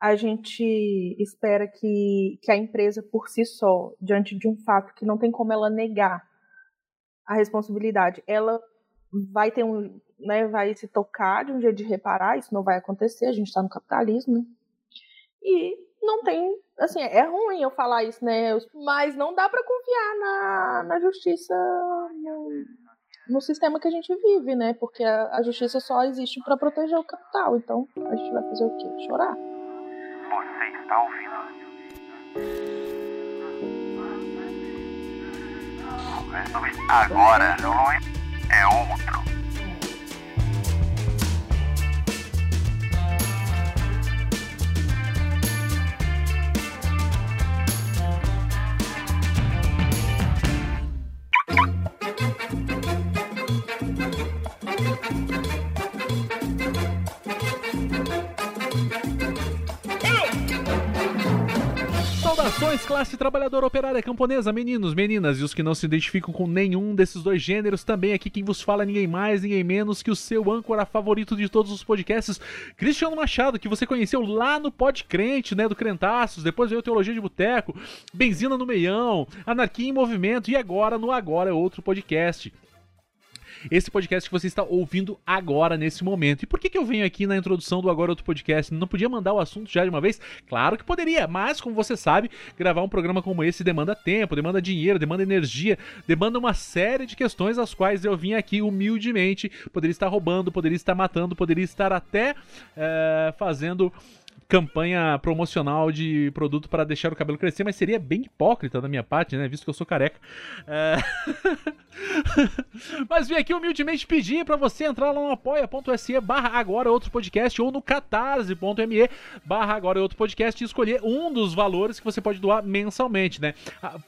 a gente espera que, que a empresa por si só, diante de um fato que não tem como ela negar a responsabilidade, ela vai ter um, né, vai se tocar de um dia de reparar, isso não vai acontecer, a gente está no capitalismo, né? E não tem, assim, é ruim eu falar isso, né? Mas não dá para confiar na, na justiça no, no, sistema que a gente vive, né? Porque a, a justiça só existe para proteger o capital. Então, a gente vai fazer o quê? Chorar. Está ouvindo? Agora, Luiz é outro. Saudações, classe trabalhadora operária camponesa, meninos, meninas e os que não se identificam com nenhum desses dois gêneros, também aqui quem vos fala é ninguém mais, ninguém menos que o seu âncora favorito de todos os podcasts, Cristiano Machado, que você conheceu lá no Pod Crente, né, do Crentaços, depois veio Teologia de Boteco, Benzina no Meião, Anarquia em Movimento e agora no Agora é outro podcast esse podcast que você está ouvindo agora, nesse momento. E por que, que eu venho aqui na introdução do Agora Outro Podcast? Não podia mandar o assunto já de uma vez? Claro que poderia, mas como você sabe, gravar um programa como esse demanda tempo, demanda dinheiro, demanda energia, demanda uma série de questões as quais eu vim aqui humildemente. Poderia estar roubando, poderia estar matando, poderia estar até é, fazendo campanha promocional de produto para deixar o cabelo crescer, mas seria bem hipócrita da minha parte, né? Visto que eu sou careca. É... mas vim aqui humildemente pedir para você entrar lá no apoia.se barra agora outro podcast ou no catarse.me barra agora outro podcast e escolher um dos valores que você pode doar mensalmente, né?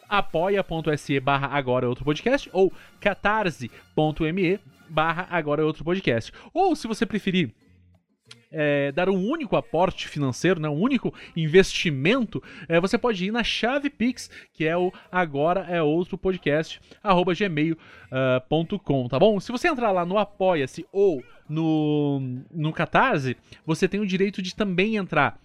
apoia.se barra agora outro podcast ou catarse.me barra agora outro podcast. Ou se você preferir é, dar um único aporte financeiro, né, um único investimento, é, você pode ir na chave Pix, que é o agora é outro podcast, arroba gmail.com, uh, tá bom? Se você entrar lá no Apoia-se ou no, no Catarse, você tem o direito de também entrar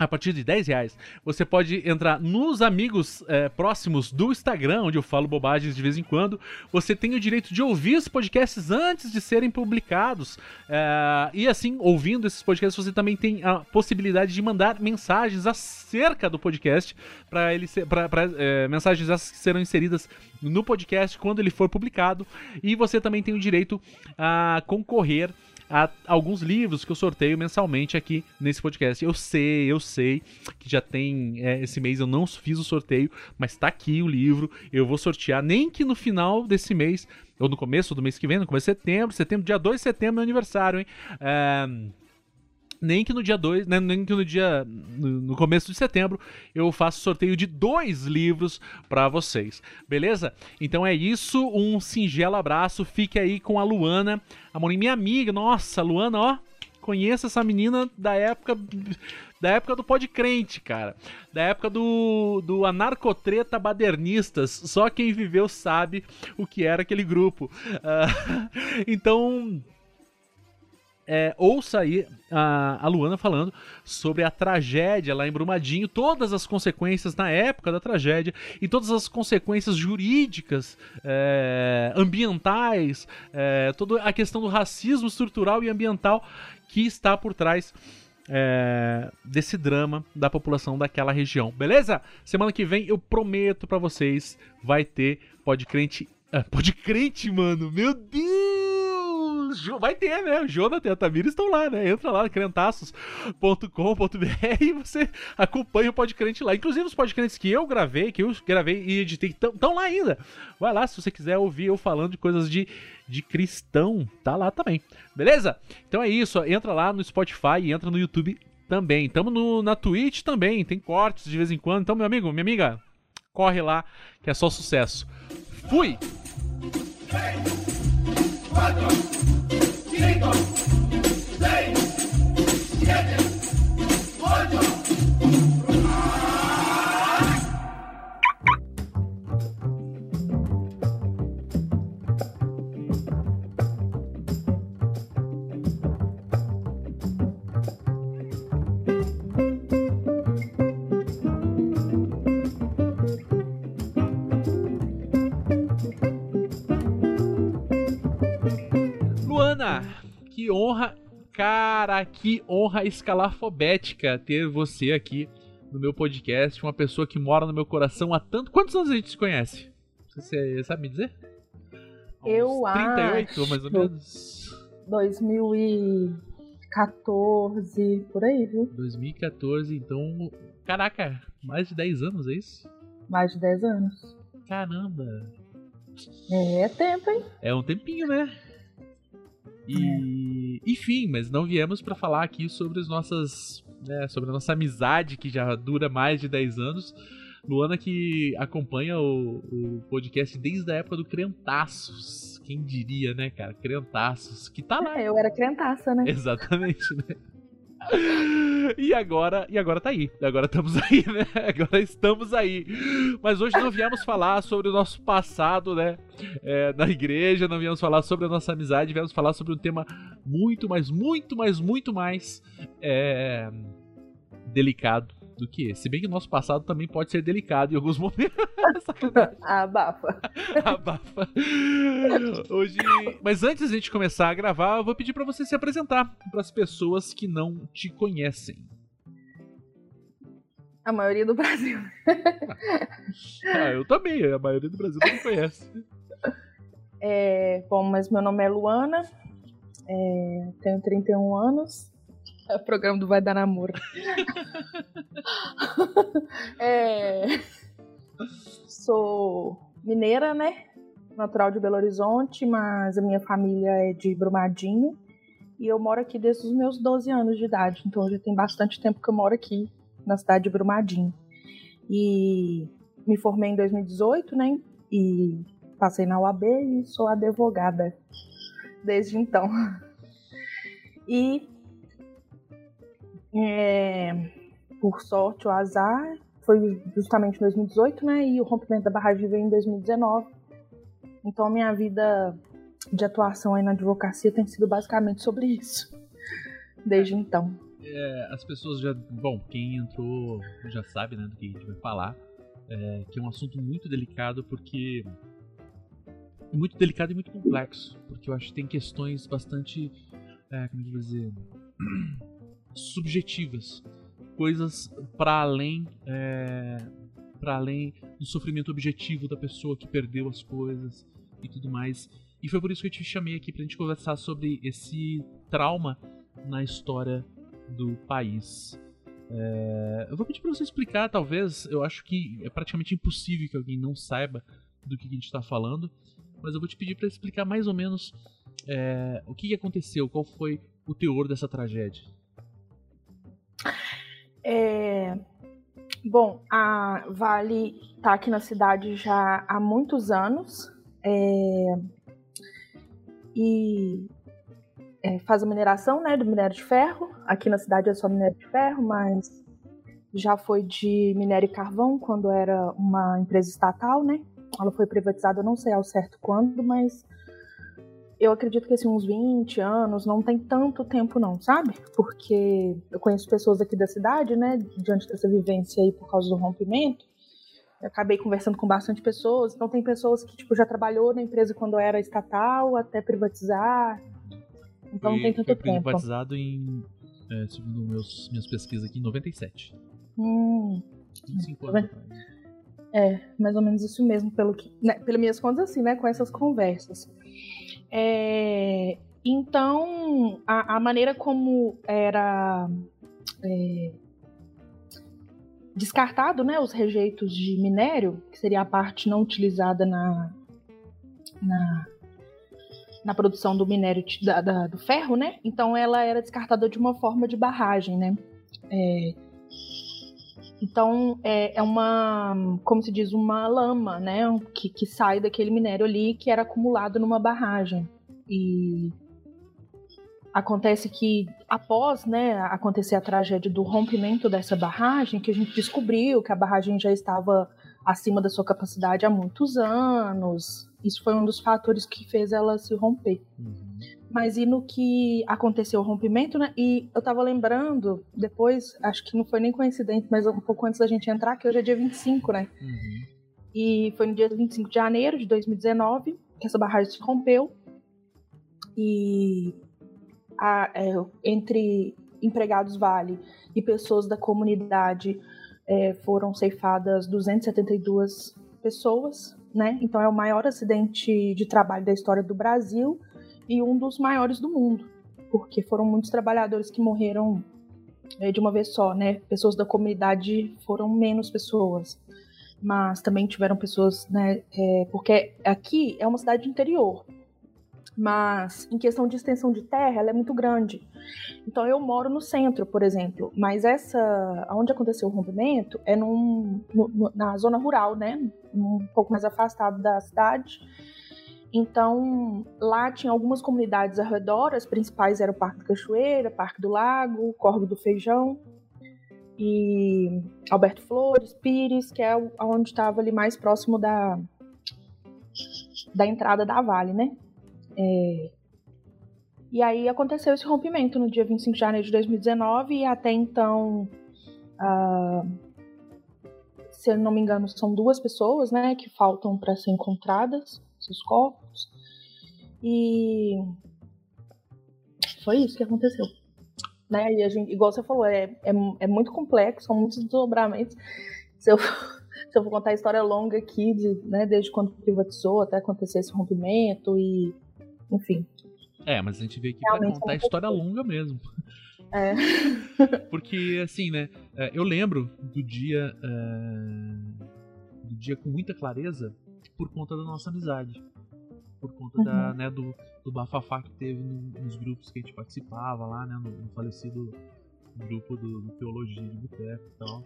a partir de 10 reais, você pode entrar nos amigos é, próximos do Instagram, onde eu falo bobagens de vez em quando. Você tem o direito de ouvir os podcasts antes de serem publicados. É, e assim, ouvindo esses podcasts, você também tem a possibilidade de mandar mensagens acerca do podcast para ele ser, é, mensagens que serão inseridas no podcast quando ele for publicado. E você também tem o direito a concorrer a alguns livros que eu sorteio mensalmente aqui nesse podcast. Eu sei, eu sei que já tem. É, esse mês eu não fiz o sorteio, mas tá aqui o livro. Eu vou sortear, nem que no final desse mês, ou no começo do mês que vem, no começo de setembro, setembro, dia 2 de setembro, meu aniversário, hein? É nem que no dia 2, né, nem que no dia no começo de setembro eu faço sorteio de dois livros para vocês. Beleza? Então é isso, um singelo abraço. Fique aí com a Luana, a minha amiga. Nossa, Luana, ó, conheço essa menina da época da época do Pod Crente, cara. Da época do, do Anarcotreta Badernistas. Só quem viveu sabe o que era aquele grupo. Uh, então, é, ouça aí a, a Luana falando sobre a tragédia lá em Brumadinho, todas as consequências na época da tragédia e todas as consequências jurídicas, é, ambientais, é, toda a questão do racismo estrutural e ambiental que está por trás é, desse drama da população daquela região, beleza? Semana que vem eu prometo para vocês vai ter podcrente, uh, podcrente, mano, meu Deus! Vai ter, né? O Jonathan e a Tamira estão lá, né? Entra lá, crentaços.com.br e você acompanha o Podcrente lá. Inclusive os podcasts que eu gravei, que eu gravei e editei, estão lá ainda. Vai lá se você quiser ouvir eu falando de coisas de, de cristão, tá lá também. Beleza? Então é isso, entra lá no Spotify e entra no YouTube também. Tamo na Twitch também, tem cortes de vez em quando. Então, meu amigo, minha amiga, corre lá que é só sucesso. Fui! cinco, Jamaica. Cara, que honra escalafobética ter você aqui no meu podcast, uma pessoa que mora no meu coração há tanto. Quantos anos a gente se conhece? Você sabe me dizer? Eu 38, acho. mais ou menos. 2014, por aí, viu? 2014, então. Caraca, mais de 10 anos, é isso? Mais de 10 anos. Caramba! É tempo, hein? É um tempinho, né? E. Enfim, mas não viemos pra falar aqui sobre as nossas. Né, sobre a nossa amizade, que já dura mais de 10 anos. Luana que acompanha o, o podcast desde a época do Crentaços. Quem diria, né, cara? Crentaços. Que tá lá. É, eu era crentaça, né? Exatamente, né? E agora, e agora tá aí. Agora estamos aí, né? Agora estamos aí. Mas hoje não viemos falar sobre o nosso passado, né? É, na igreja, não viemos falar sobre a nossa amizade, viemos falar sobre um tema muito, mais, muito, mais, muito mais é, delicado do que esse. Se bem que o nosso passado também pode ser delicado em alguns momentos. Abafa. Abafa. Hoje, mas antes de a gente começar a gravar, eu vou pedir pra você se apresentar para as pessoas que não te conhecem. A maioria do Brasil. Ah, eu também, a maioria do Brasil não me conhece. É, bom, mas meu nome é Luana. é, tenho 31 anos. O programa do Vai Dar Namoro. É, sou mineira, né? Natural de Belo Horizonte, mas a minha família é de Brumadinho. E eu moro aqui desde os meus 12 anos de idade. Então já tem bastante tempo que eu moro aqui, na cidade de Brumadinho. E me formei em 2018, né? E passei na UAB e sou advogada desde então. E é, por sorte, o azar foi justamente em 2018, né? E o rompimento da barragem veio em 2019. Então, minha vida de atuação aí na advocacia tem sido basicamente sobre isso. Desde então. É, as pessoas já. Bom, quem entrou já sabe né, do que a gente vai falar. É, que é um assunto muito delicado porque. Muito delicado e muito complexo. Porque eu acho que tem questões bastante. É, como é eu vou dizer? Subjetivas. Coisas para além. É, para além do sofrimento objetivo da pessoa que perdeu as coisas e tudo mais. E foi por isso que eu te chamei aqui pra gente conversar sobre esse trauma na história do país. É, eu vou pedir pra você explicar, talvez. Eu acho que é praticamente impossível que alguém não saiba do que a gente está falando. Mas eu vou te pedir para explicar mais ou menos é, o que aconteceu, qual foi o teor dessa tragédia. É, bom, a Vale está aqui na cidade já há muitos anos é, e é, faz a mineração né, do minério de ferro. Aqui na cidade é só minério de ferro, mas já foi de minério e carvão quando era uma empresa estatal, né? Ela foi privatizada, não sei ao certo quando, mas eu acredito que assim, uns 20 anos não tem tanto tempo não, sabe? Porque eu conheço pessoas aqui da cidade, né, diante dessa vivência aí por causa do rompimento. Eu acabei conversando com bastante pessoas, então tem pessoas que tipo já trabalhou na empresa quando era estatal até privatizar. Então não tem tanto foi tempo. privatizado em, é, segundo meus, minhas pesquisas aqui, em 97. Hum, 25 anos atrás. é, mais ou menos isso mesmo, pelo que, né, pelas minhas contas assim, né, com essas conversas. É, então, a, a, maneira como era é, descartado né, os rejeitos de minério, que seria a parte não utilizada na, na, na produção do minério da, da, do ferro, né? Então ela era descartada de uma forma de barragem, né? É, então é, é, uma, como se diz, uma lama, né, que, que sai daquele minério ali que era acumulado numa barragem. E acontece que após, né, acontecer a tragédia do rompimento dessa barragem, que a gente descobriu que a barragem já estava acima da sua capacidade há muitos anos. Isso foi um dos fatores que fez ela se romper. Uhum. Mas e no que aconteceu o rompimento, né? E eu tava lembrando, depois, acho que não foi nem coincidente, mas um pouco antes da gente entrar, que hoje é dia 25, né? Uhum. E foi no dia 25 de janeiro de 2019 que essa barragem se rompeu. E a, é, entre empregados Vale e pessoas da comunidade é, foram ceifadas 272 pessoas, né? Então é o maior acidente de trabalho da história do Brasil e um dos maiores do mundo, porque foram muitos trabalhadores que morreram é, de uma vez só, né? Pessoas da comunidade foram menos pessoas, mas também tiveram pessoas, né? É, porque aqui é uma cidade interior, mas em questão de extensão de terra, ela é muito grande. Então eu moro no centro, por exemplo, mas essa, onde aconteceu o rompimento é num, no, na zona rural, né? Um pouco mais afastado da cidade. Então, lá tinha algumas comunidades ao redor, as principais eram o Parque da Cachoeira, Parque do Lago, Corvo do Feijão e Alberto Flores, Pires, que é onde estava ali mais próximo da, da entrada da Vale, né? É... E aí aconteceu esse rompimento no dia 25 de janeiro de 2019 e até então, uh... se eu não me engano, são duas pessoas, né, que faltam para ser encontradas, seus corpos. E foi isso que aconteceu. Né? E a gente, igual você falou, é, é, é muito complexo, são muitos desdobramentos. Se eu, se eu for contar a história longa aqui, de, né, desde quando privatizou até acontecer esse rompimento e enfim. É, mas a gente veio aqui Realmente pra contar a história longa mesmo. É. Porque, assim, né? É, eu lembro do dia. É, do dia com muita clareza por conta da nossa amizade. Por conta uhum. da, né, do, do bafafá que teve nos grupos que a gente participava lá, né? No, no falecido grupo do, do Teologia de Boteco e tal.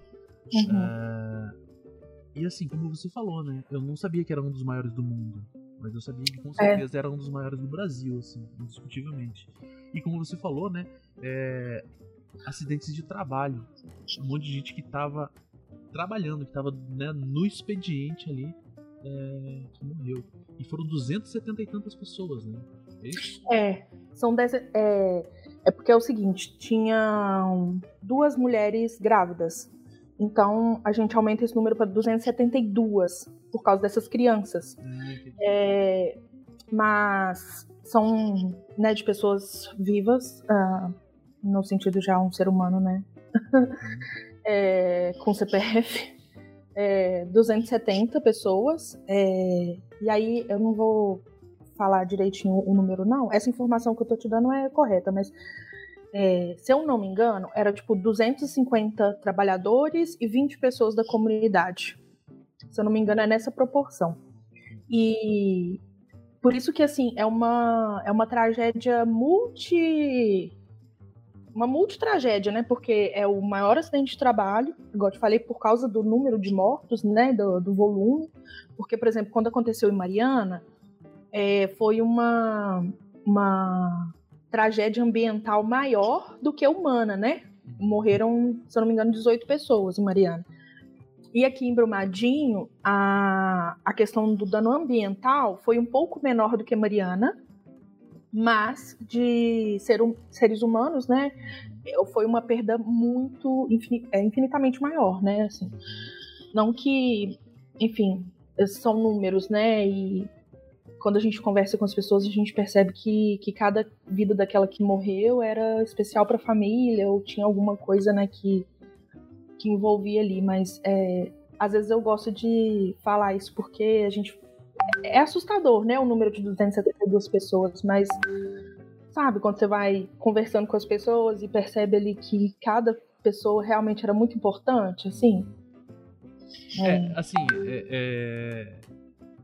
Uhum. É, e assim, como você falou, né? Eu não sabia que era um dos maiores do mundo. Mas eu sabia que com é. certeza é. era um dos maiores do Brasil, assim, indiscutivelmente. E como você falou, né? É, acidentes de trabalho. Um monte de gente que estava trabalhando, que estava né, no expediente ali, é, que morreu. E foram 270 e tantas pessoas, né? É isso? É, são dez, é, é porque é o seguinte, tinham duas mulheres grávidas. Então a gente aumenta esse número para 272 por causa dessas crianças. É, mas são né, de pessoas vivas, uh, no sentido já um ser humano, né? é, com CPF. É, 270 pessoas. É, e aí eu não vou falar direitinho o número, não. Essa informação que eu tô te dando é correta, mas é, se eu não me engano, era tipo 250 trabalhadores e 20 pessoas da comunidade. Se eu não me engano, é nessa proporção. E por isso que assim é uma é uma tragédia multi uma multitragédia, né? Porque é o maior acidente de trabalho, igual eu te falei, por causa do número de mortos, né? Do, do volume. Porque, por exemplo, quando aconteceu em Mariana, é, foi uma, uma tragédia ambiental maior do que humana, né? Morreram, se eu não me engano, 18 pessoas em Mariana. E aqui em Brumadinho, a, a questão do dano ambiental foi um pouco menor do que Mariana, mas de ser um, seres humanos, né, foi uma perda muito é, infinitamente maior, né, assim. Não que, enfim, são números, né, e quando a gente conversa com as pessoas, a gente percebe que, que cada vida daquela que morreu era especial para a família ou tinha alguma coisa, né, que que envolvia ali, mas é, às vezes eu gosto de falar isso porque a gente. É assustador, né? O número de 272 pessoas, mas sabe, quando você vai conversando com as pessoas e percebe ali que cada pessoa realmente era muito importante, assim. É, é assim, é, é,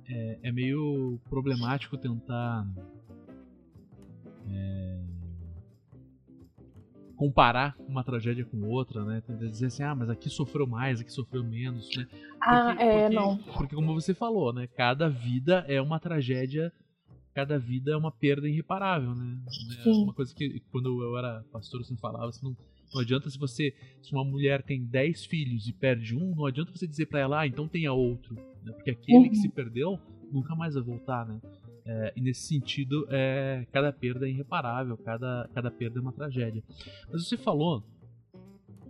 é, é meio problemático tentar. Comparar uma tragédia com outra, né? Dizer assim, ah, mas aqui sofreu mais, aqui sofreu menos, né? Porque, ah, é, porque, não. Porque como você falou, né? Cada vida é uma tragédia, cada vida é uma perda irreparável, né? É Sim. Uma coisa que quando eu era pastor eu sempre falava, assim, não, não adianta se você, se uma mulher tem 10 filhos e perde um, não adianta você dizer para ela, ah, então tenha outro, né? Porque aquele uhum. que se perdeu nunca mais vai voltar, né? É, e nesse sentido, é, cada perda é irreparável, cada, cada perda é uma tragédia. Mas você falou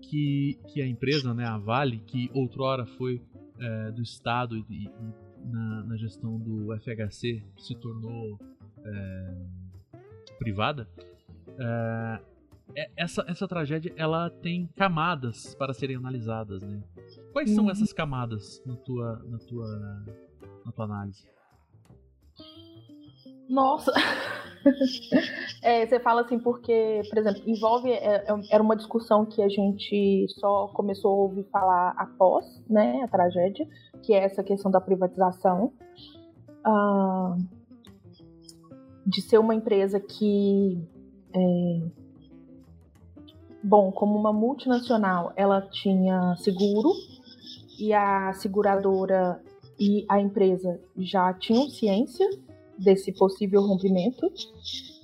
que, que a empresa, né, a Vale, que outrora foi é, do Estado e, e na, na, gestão do FHC se tornou é, privada, é, é- essa, essa tragédia ela tem camadas para serem analisadas, né? Quais são Uhum. essas camadas na tua, na tua, na tua análise? Nossa! É, você fala assim porque, por exemplo, envolve. é, é, Era uma discussão que a gente só começou a ouvir falar após né, a tragédia, que é essa questão da privatização. ah, de ser uma empresa que. é, bom, como uma multinacional, ela tinha seguro e a seguradora e a empresa já tinham ciência desse possível rompimento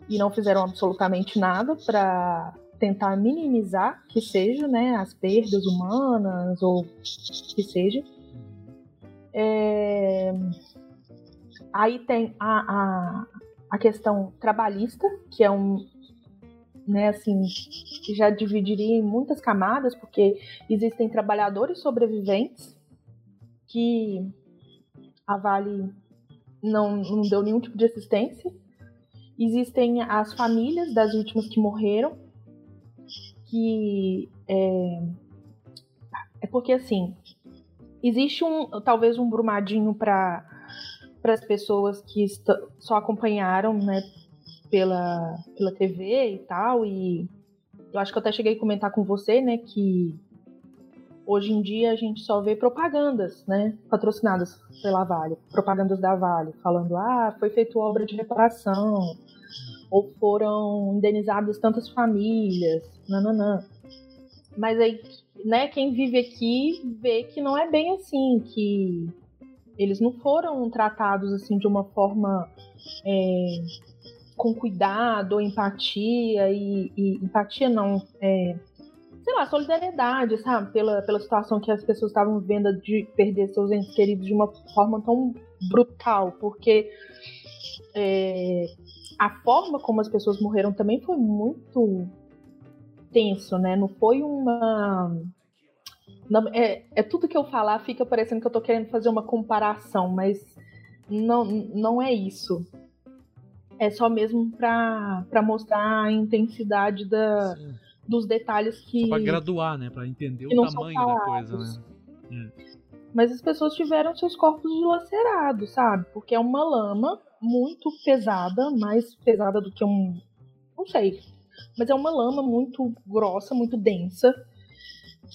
e não fizeram absolutamente nada para tentar minimizar que seja, né, as perdas humanas ou que seja. É, Aí tem a, a, a questão trabalhista, que é um, né, assim, que já dividiria em muitas camadas, porque existem trabalhadores sobreviventes que a Vale não, não deu nenhum tipo de assistência. Existem as famílias das vítimas que morreram, que é, é porque assim existe um talvez um brumadinho para para as pessoas que só acompanharam, né, pela pela TV e tal e eu acho que eu até cheguei a comentar com você, né, que hoje em dia a gente só vê propagandas, né, patrocinadas pela Vale, propagandas da Vale, falando, ah, foi feita obra de reparação, ou foram indenizadas tantas famílias, nananã. Mas aí, né, quem vive aqui vê que não é bem assim, que eles não foram tratados assim de uma forma é, com cuidado empatia e, e empatia não, é, sei lá, solidariedade, sabe? Pela, pela situação que as pessoas estavam vivendo de perder seus entes queridos de uma forma tão brutal, porque é, a forma como as pessoas morreram também foi muito tenso, né? Não foi uma. Não, é, é tudo que eu falar fica parecendo que eu tô querendo fazer uma comparação, mas não, não é isso. É só mesmo pra mostrar a intensidade da, Sim. Dos detalhes que. Só pra graduar, né? Pra entender o tamanho da coisa, né? Mas as pessoas tiveram seus corpos dilacerados, sabe? Porque é uma lama muito pesada, mais pesada do que um. Não sei. Mas é uma lama muito grossa, muito densa,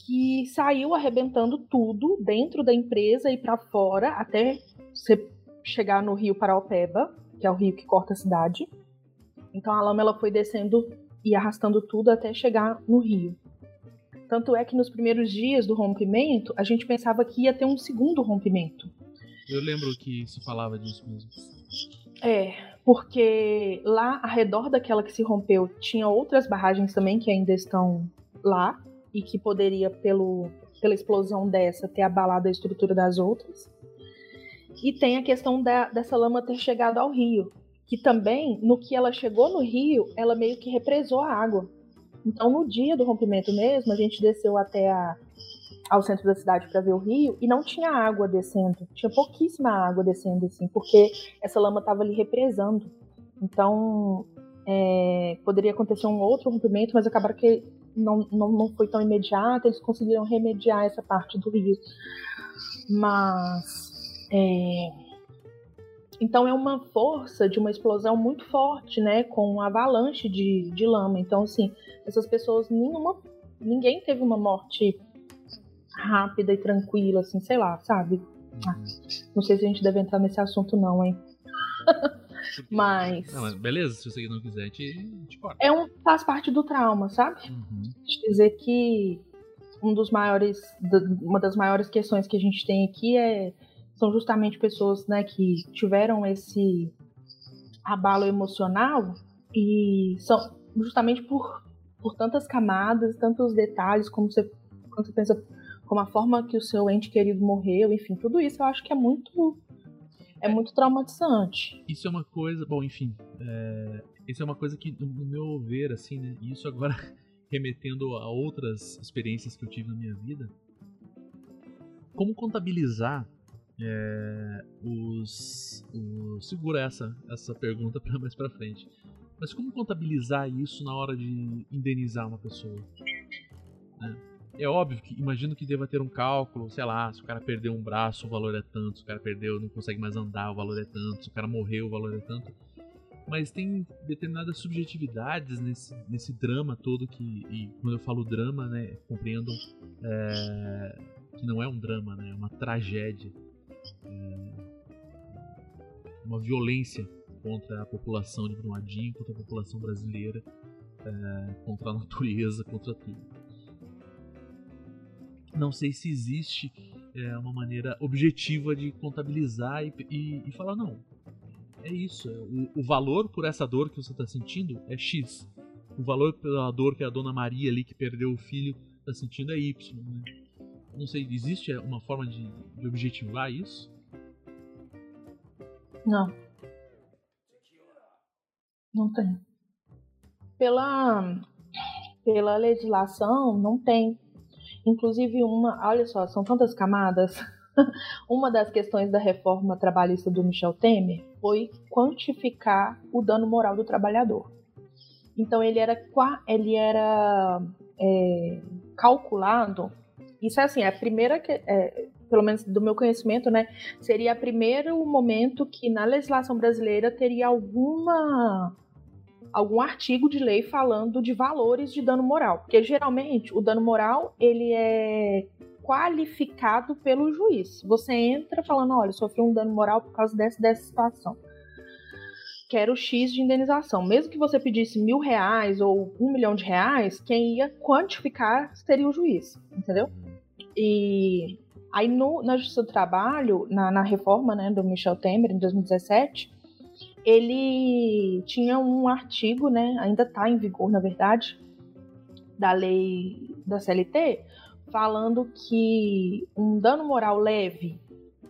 que saiu arrebentando tudo dentro da empresa e pra fora, até você chegar no rio Paraopeba, que é o rio que corta a cidade. Então a lama ela foi descendo e arrastando tudo até chegar no rio. Tanto é que nos primeiros dias do rompimento, a gente pensava que ia ter um segundo rompimento. Eu lembro que se falava disso mesmo. É, porque lá ao redor daquela que se rompeu tinha outras barragens também que ainda estão lá e que poderia, pelo, pela explosão dessa, ter abalado a estrutura das outras. E tem a questão da- dessa lama ter chegado ao rio, que também, no que ela chegou no rio, ela meio que represou a água. Então, no dia do rompimento mesmo, a gente desceu até a- ao centro da cidade para ver o rio e não tinha água descendo. Tinha pouquíssima água descendo, assim, porque essa lama estava ali represando. Então, é, poderia acontecer um outro rompimento, mas acabaram que não, não, não foi tão imediato, eles conseguiram remediar essa parte do rio. Mas. é, então é uma força de uma explosão muito forte, né? Com um avalanche de, de lama. Então, assim, essas pessoas, nenhuma. Ninguém teve uma morte rápida e tranquila, assim, sei lá, sabe? Ah, Não sei se a gente deve entrar nesse assunto, não, hein? Mas. Não, mas beleza, se você não quiser, a gente, a gente corta. É um, faz parte do trauma, sabe? Uhum. dizer que um dos maiores, uma das maiores questões que a gente tem aqui é são justamente pessoas, né, que tiveram esse abalo emocional e são justamente por, por tantas camadas, tantos detalhes, como você, quando você pensa como a forma que o seu ente querido morreu, enfim, tudo isso eu acho que é muito é muito traumatizante. Isso é uma coisa. Bom, enfim. É, isso é uma coisa que, no meu ver, assim, né? Isso agora remetendo a outras experiências que eu tive na minha vida. Como contabilizar é, os, os. Segura essa, essa pergunta para mais pra frente. Mas como contabilizar isso na hora de indenizar uma pessoa? Né? É óbvio que imagino que deva ter um cálculo, sei lá, se o cara perdeu um braço, o valor é tanto, se o cara perdeu, não consegue mais andar, o valor é tanto, se o cara morreu, o valor é tanto. Mas tem determinadas subjetividades nesse, nesse drama todo que, e quando eu falo drama, né, compreendam é, que não é um drama, né, é uma tragédia, é, uma violência contra a população de Brumadinho, contra a população brasileira, é, contra a natureza, contra tudo não sei se existe é, uma maneira objetiva de contabilizar e, e, e falar, não, é isso, é, o, o, valor por essa dor que você está sentindo é X. O valor pela dor que a dona Maria ali que perdeu o filho está sentindo é Y. Né? Não sei, existe uma forma de, de objetivar isso? Não. Não tem. Pela, pela legislação, não tem. Inclusive, uma, olha só, são tantas camadas. uma das questões da reforma trabalhista do Michel Temer foi quantificar o dano moral do trabalhador. Então, ele era, ele era é, calculado. Isso é assim, é a primeira, é, pelo menos do meu conhecimento, né? Seria o primeiro momento que na legislação brasileira teria alguma algum artigo de lei falando de valores de dano moral, porque geralmente o dano moral ele é qualificado pelo juiz. Você entra falando, olha, sofri um dano moral por causa dessa, dessa situação. Quero X de indenização. Mesmo que você pedisse mil reais ou um milhão de reais, quem ia quantificar seria o juiz, entendeu? E aí no, na Justiça do Trabalho, na, na reforma né, do Michel Temer, em 2017, ele tinha um artigo, né, ainda está em vigor, na verdade, da lei da CLT, falando que um dano moral leve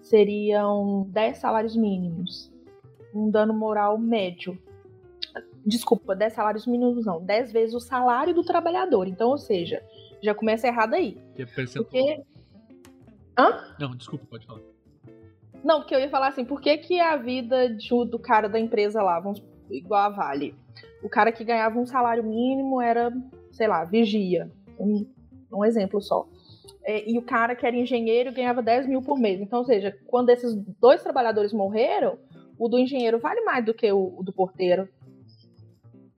seriam 10 salários mínimos, um dano moral médio. Desculpa, 10 salários mínimos não, 10 vezes o salário do trabalhador. Então, ou seja, já começa errado aí. Que é percentual. Porque... Hã? Não, desculpa, pode falar. Não, porque eu ia falar assim, por que, que a vida de, do cara da empresa lá, vamos, igual a Vale, o cara que ganhava um salário mínimo era, sei lá, vigia. Um, um exemplo só. É, e o cara que era engenheiro ganhava 10 mil por mês. Então, ou seja, quando esses dois trabalhadores morreram, o do engenheiro vale mais do que o, o do porteiro.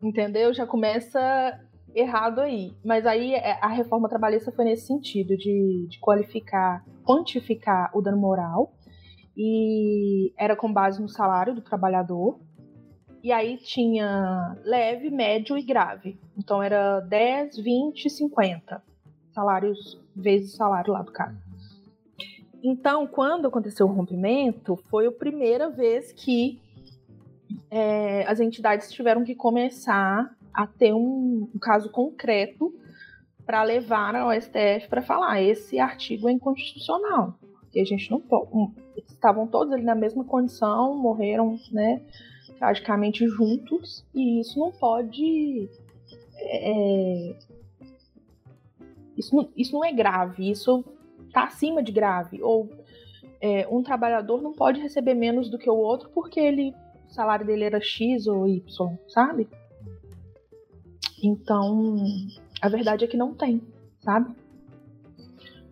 Entendeu? Já começa errado aí. Mas aí é, a reforma trabalhista foi nesse sentido, de, de qualificar, quantificar o dano moral e era com base no salário do trabalhador. E aí tinha leve, médio e grave. Então era 10, 20, 50 salários vezes o salário lá do cara. Então, quando aconteceu o rompimento, foi a primeira vez que é, as entidades tiveram que começar a ter um, um caso concreto para levar ao STF para falar esse artigo é inconstitucional. Porque a gente não pode estavam todos ali na mesma condição, morreram, né, tragicamente juntos, e isso não pode. É, isso, não, isso não é grave, isso está acima de grave. Ou é, um trabalhador não pode receber menos do que o outro porque ele, o salário dele era X ou Y, sabe? Então, a verdade é que não tem, sabe?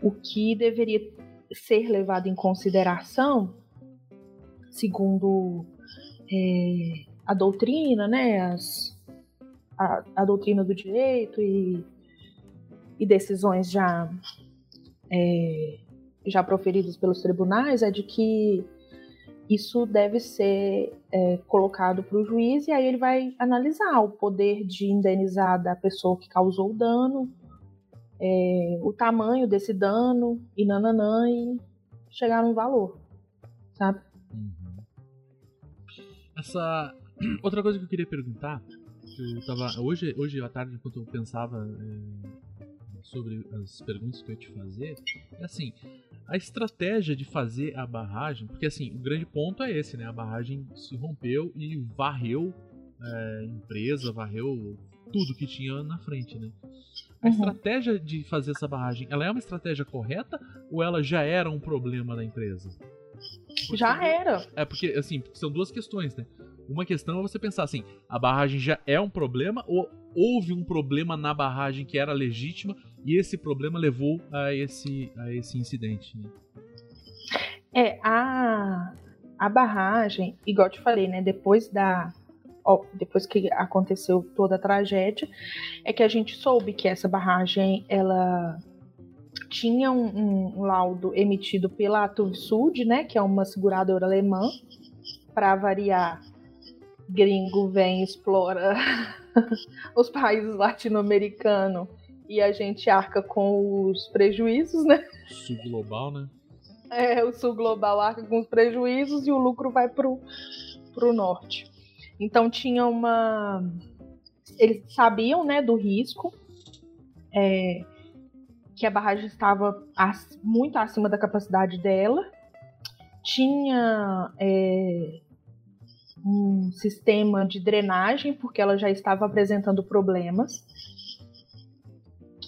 O que deveria ser levado em consideração, segundo é, a doutrina, né, as, a, a, doutrina do direito e, e decisões já, é, já proferidas pelos tribunais, é de que isso deve ser é, colocado para o juiz e aí ele vai analisar o poder de indenizar da pessoa que causou o dano, é, o tamanho desse dano e nananã e chegar num valor, sabe? Uhum. Essa outra coisa que eu queria perguntar, eu tava hoje hoje à tarde enquanto eu pensava é, sobre as perguntas que eu ia te fazer, é assim, a estratégia de fazer a barragem, porque assim, o grande ponto é esse, né? A barragem se rompeu e varreu é, empresa, varreu tudo que tinha na frente, né? A uhum. estratégia de fazer essa barragem, ela é uma estratégia correta ou ela já era um problema da empresa? Porque, já era. É porque, assim, são duas questões, né? Uma questão é você pensar assim: a barragem já é um problema ou houve um problema na barragem que era legítima e esse problema levou a esse, a esse incidente? Né? É, a, a barragem, igual eu te falei, né? Depois da. Ó, depois que aconteceu toda a tragédia, é que a gente soube que essa barragem ela tinha um, um laudo emitido pela Sud, né, que é uma seguradora alemã, para variar, gringo vem explora os países latino-americanos e a gente arca com os prejuízos, né? Sul global, né? É, o sul global arca com os prejuízos e o lucro vai pro, pro norte. Então tinha uma. Eles sabiam, né, do risco. É, que a barragem estava muito acima da capacidade dela. Tinha é, um sistema de drenagem, porque ela já estava apresentando problemas.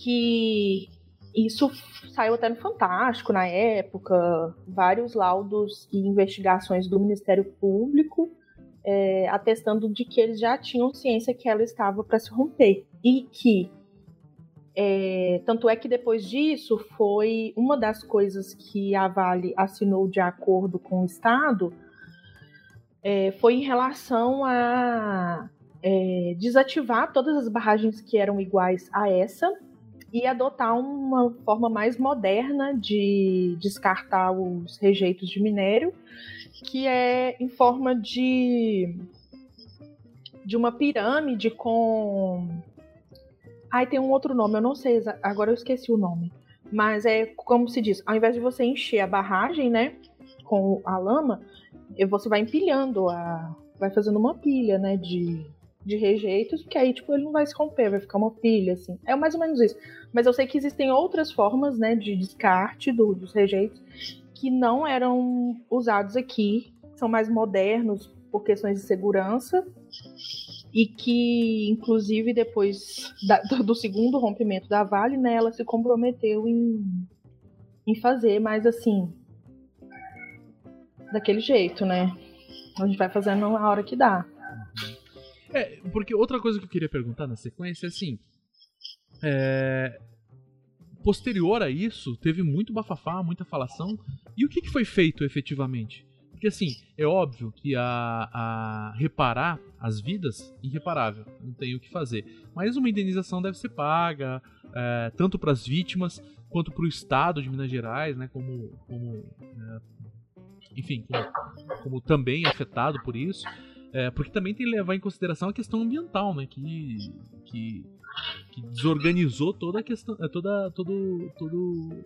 Que isso saiu até no Fantástico na época, vários laudos e investigações do Ministério Público é, atestando de que eles já tinham ciência que ela estava para se romper. E que é, tanto é que depois disso foi uma das coisas que a Vale assinou de acordo com o Estado é, foi em relação a é, desativar todas as barragens que eram iguais a essa e adotar uma forma mais moderna de descartar os rejeitos de minério, que é em forma de de uma pirâmide com Ai, tem um outro nome, eu não sei, agora eu esqueci o nome. Mas é como se diz, ao invés de você encher a barragem, né, com a lama, você vai empilhando a. Vai fazendo uma pilha, né, de, de rejeitos, porque aí, tipo, ele não vai se romper, vai ficar uma pilha, assim. É mais ou menos isso. Mas eu sei que existem outras formas, né, de descarte do, dos rejeitos que não eram usados aqui, são mais modernos por questões de segurança e que, inclusive, depois da, do segundo rompimento da Vale, né, ela se comprometeu em, em fazer, mas assim, daquele jeito, né? A gente vai fazendo a hora que dá. É, porque outra coisa que eu queria perguntar na sequência é assim. É, posterior a isso, teve muito bafafá, muita falação. E o que, que foi feito efetivamente? Porque assim, é óbvio que a, a reparar as vidas, irreparável, não tem o que fazer. Mas uma indenização deve ser paga, é, tanto para as vítimas quanto para o Estado de Minas Gerais, né, como, como é, enfim, como, como, também afetado por isso. É, porque também tem que levar em consideração a questão ambiental, né, que, que, que desorganizou toda a questão, é, toda, todo, todo,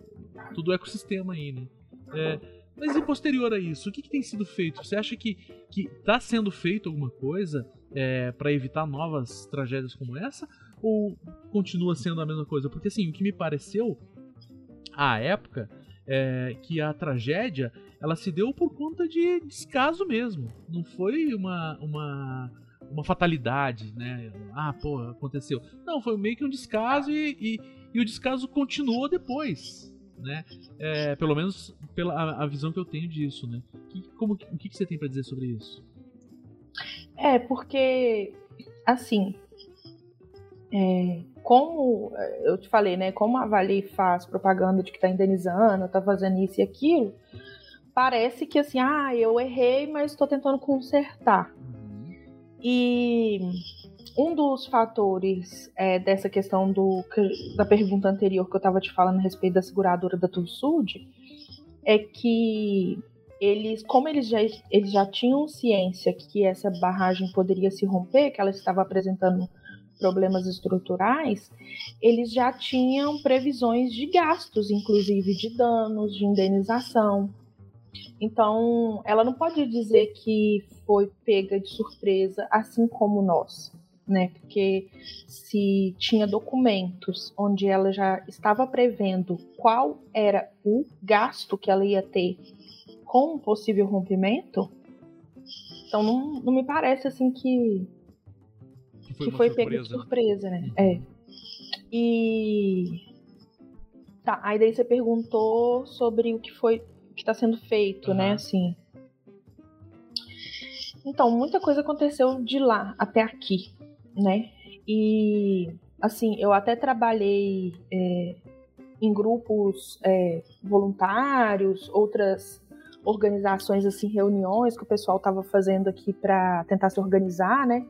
todo o ecossistema aí, né. É, mas e posterior a isso, o que, que tem sido feito? Você acha que está sendo feito alguma coisa é, para evitar novas tragédias como essa? Ou continua sendo a mesma coisa? Porque assim, o que me pareceu à época é que a tragédia ela se deu por conta de descaso mesmo. Não foi uma, uma, uma fatalidade, né? Ah, pô, aconteceu. Não, foi meio que um descaso e, e, e o descaso continuou depois né? É, pelo menos pela a, a, visão que eu tenho disso, né? Que, como, o que, que você tem para dizer sobre isso? É, porque, assim, é, como eu te falei, né? Como a Vale faz propaganda de que tá indenizando, tá fazendo isso e aquilo, parece que assim, ah, eu errei, mas estou tentando consertar. E um dos fatores é, dessa questão do, da pergunta anterior que eu estava te falando a respeito da seguradora da Tursud é que eles, como eles já, eles já tinham ciência que essa barragem poderia se romper, que ela estava apresentando problemas estruturais, eles já tinham previsões de gastos, inclusive de danos, de indenização. Então, ela não pode dizer que foi pega de surpresa, assim como nós né? Porque se tinha documentos onde ela já estava prevendo qual era o gasto que ela ia ter com um possível rompimento, então não, não me parece assim que que foi, que foi pego de surpresa, né? Uhum. É. E tá, aí daí você perguntou sobre o que foi o que está sendo feito, uhum. né? Assim, Então, muita coisa aconteceu de lá até aqui, né? E, assim, eu até trabalhei é, em grupos é, voluntários, outras organizações, assim, reuniões que o pessoal estava fazendo aqui para tentar se organizar, né?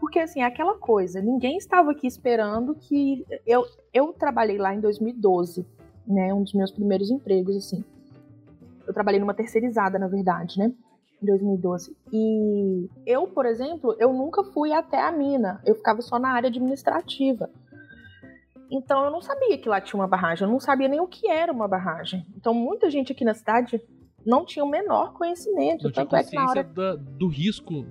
Porque, assim, é aquela coisa, ninguém estava aqui esperando que. Eu, eu trabalhei lá em 2012, né? Um dos meus primeiros empregos, assim. Eu trabalhei numa terceirizada, na verdade, né? Em 2012. E eu, por exemplo, eu nunca fui até a mina. Eu ficava só na área administrativa. Então eu não sabia que lá tinha uma barragem. Eu não sabia nem o que era uma barragem. Então muita gente aqui na cidade não tinha o menor conhecimento. Não tinha Tanto é que consciência hora. da- do risco.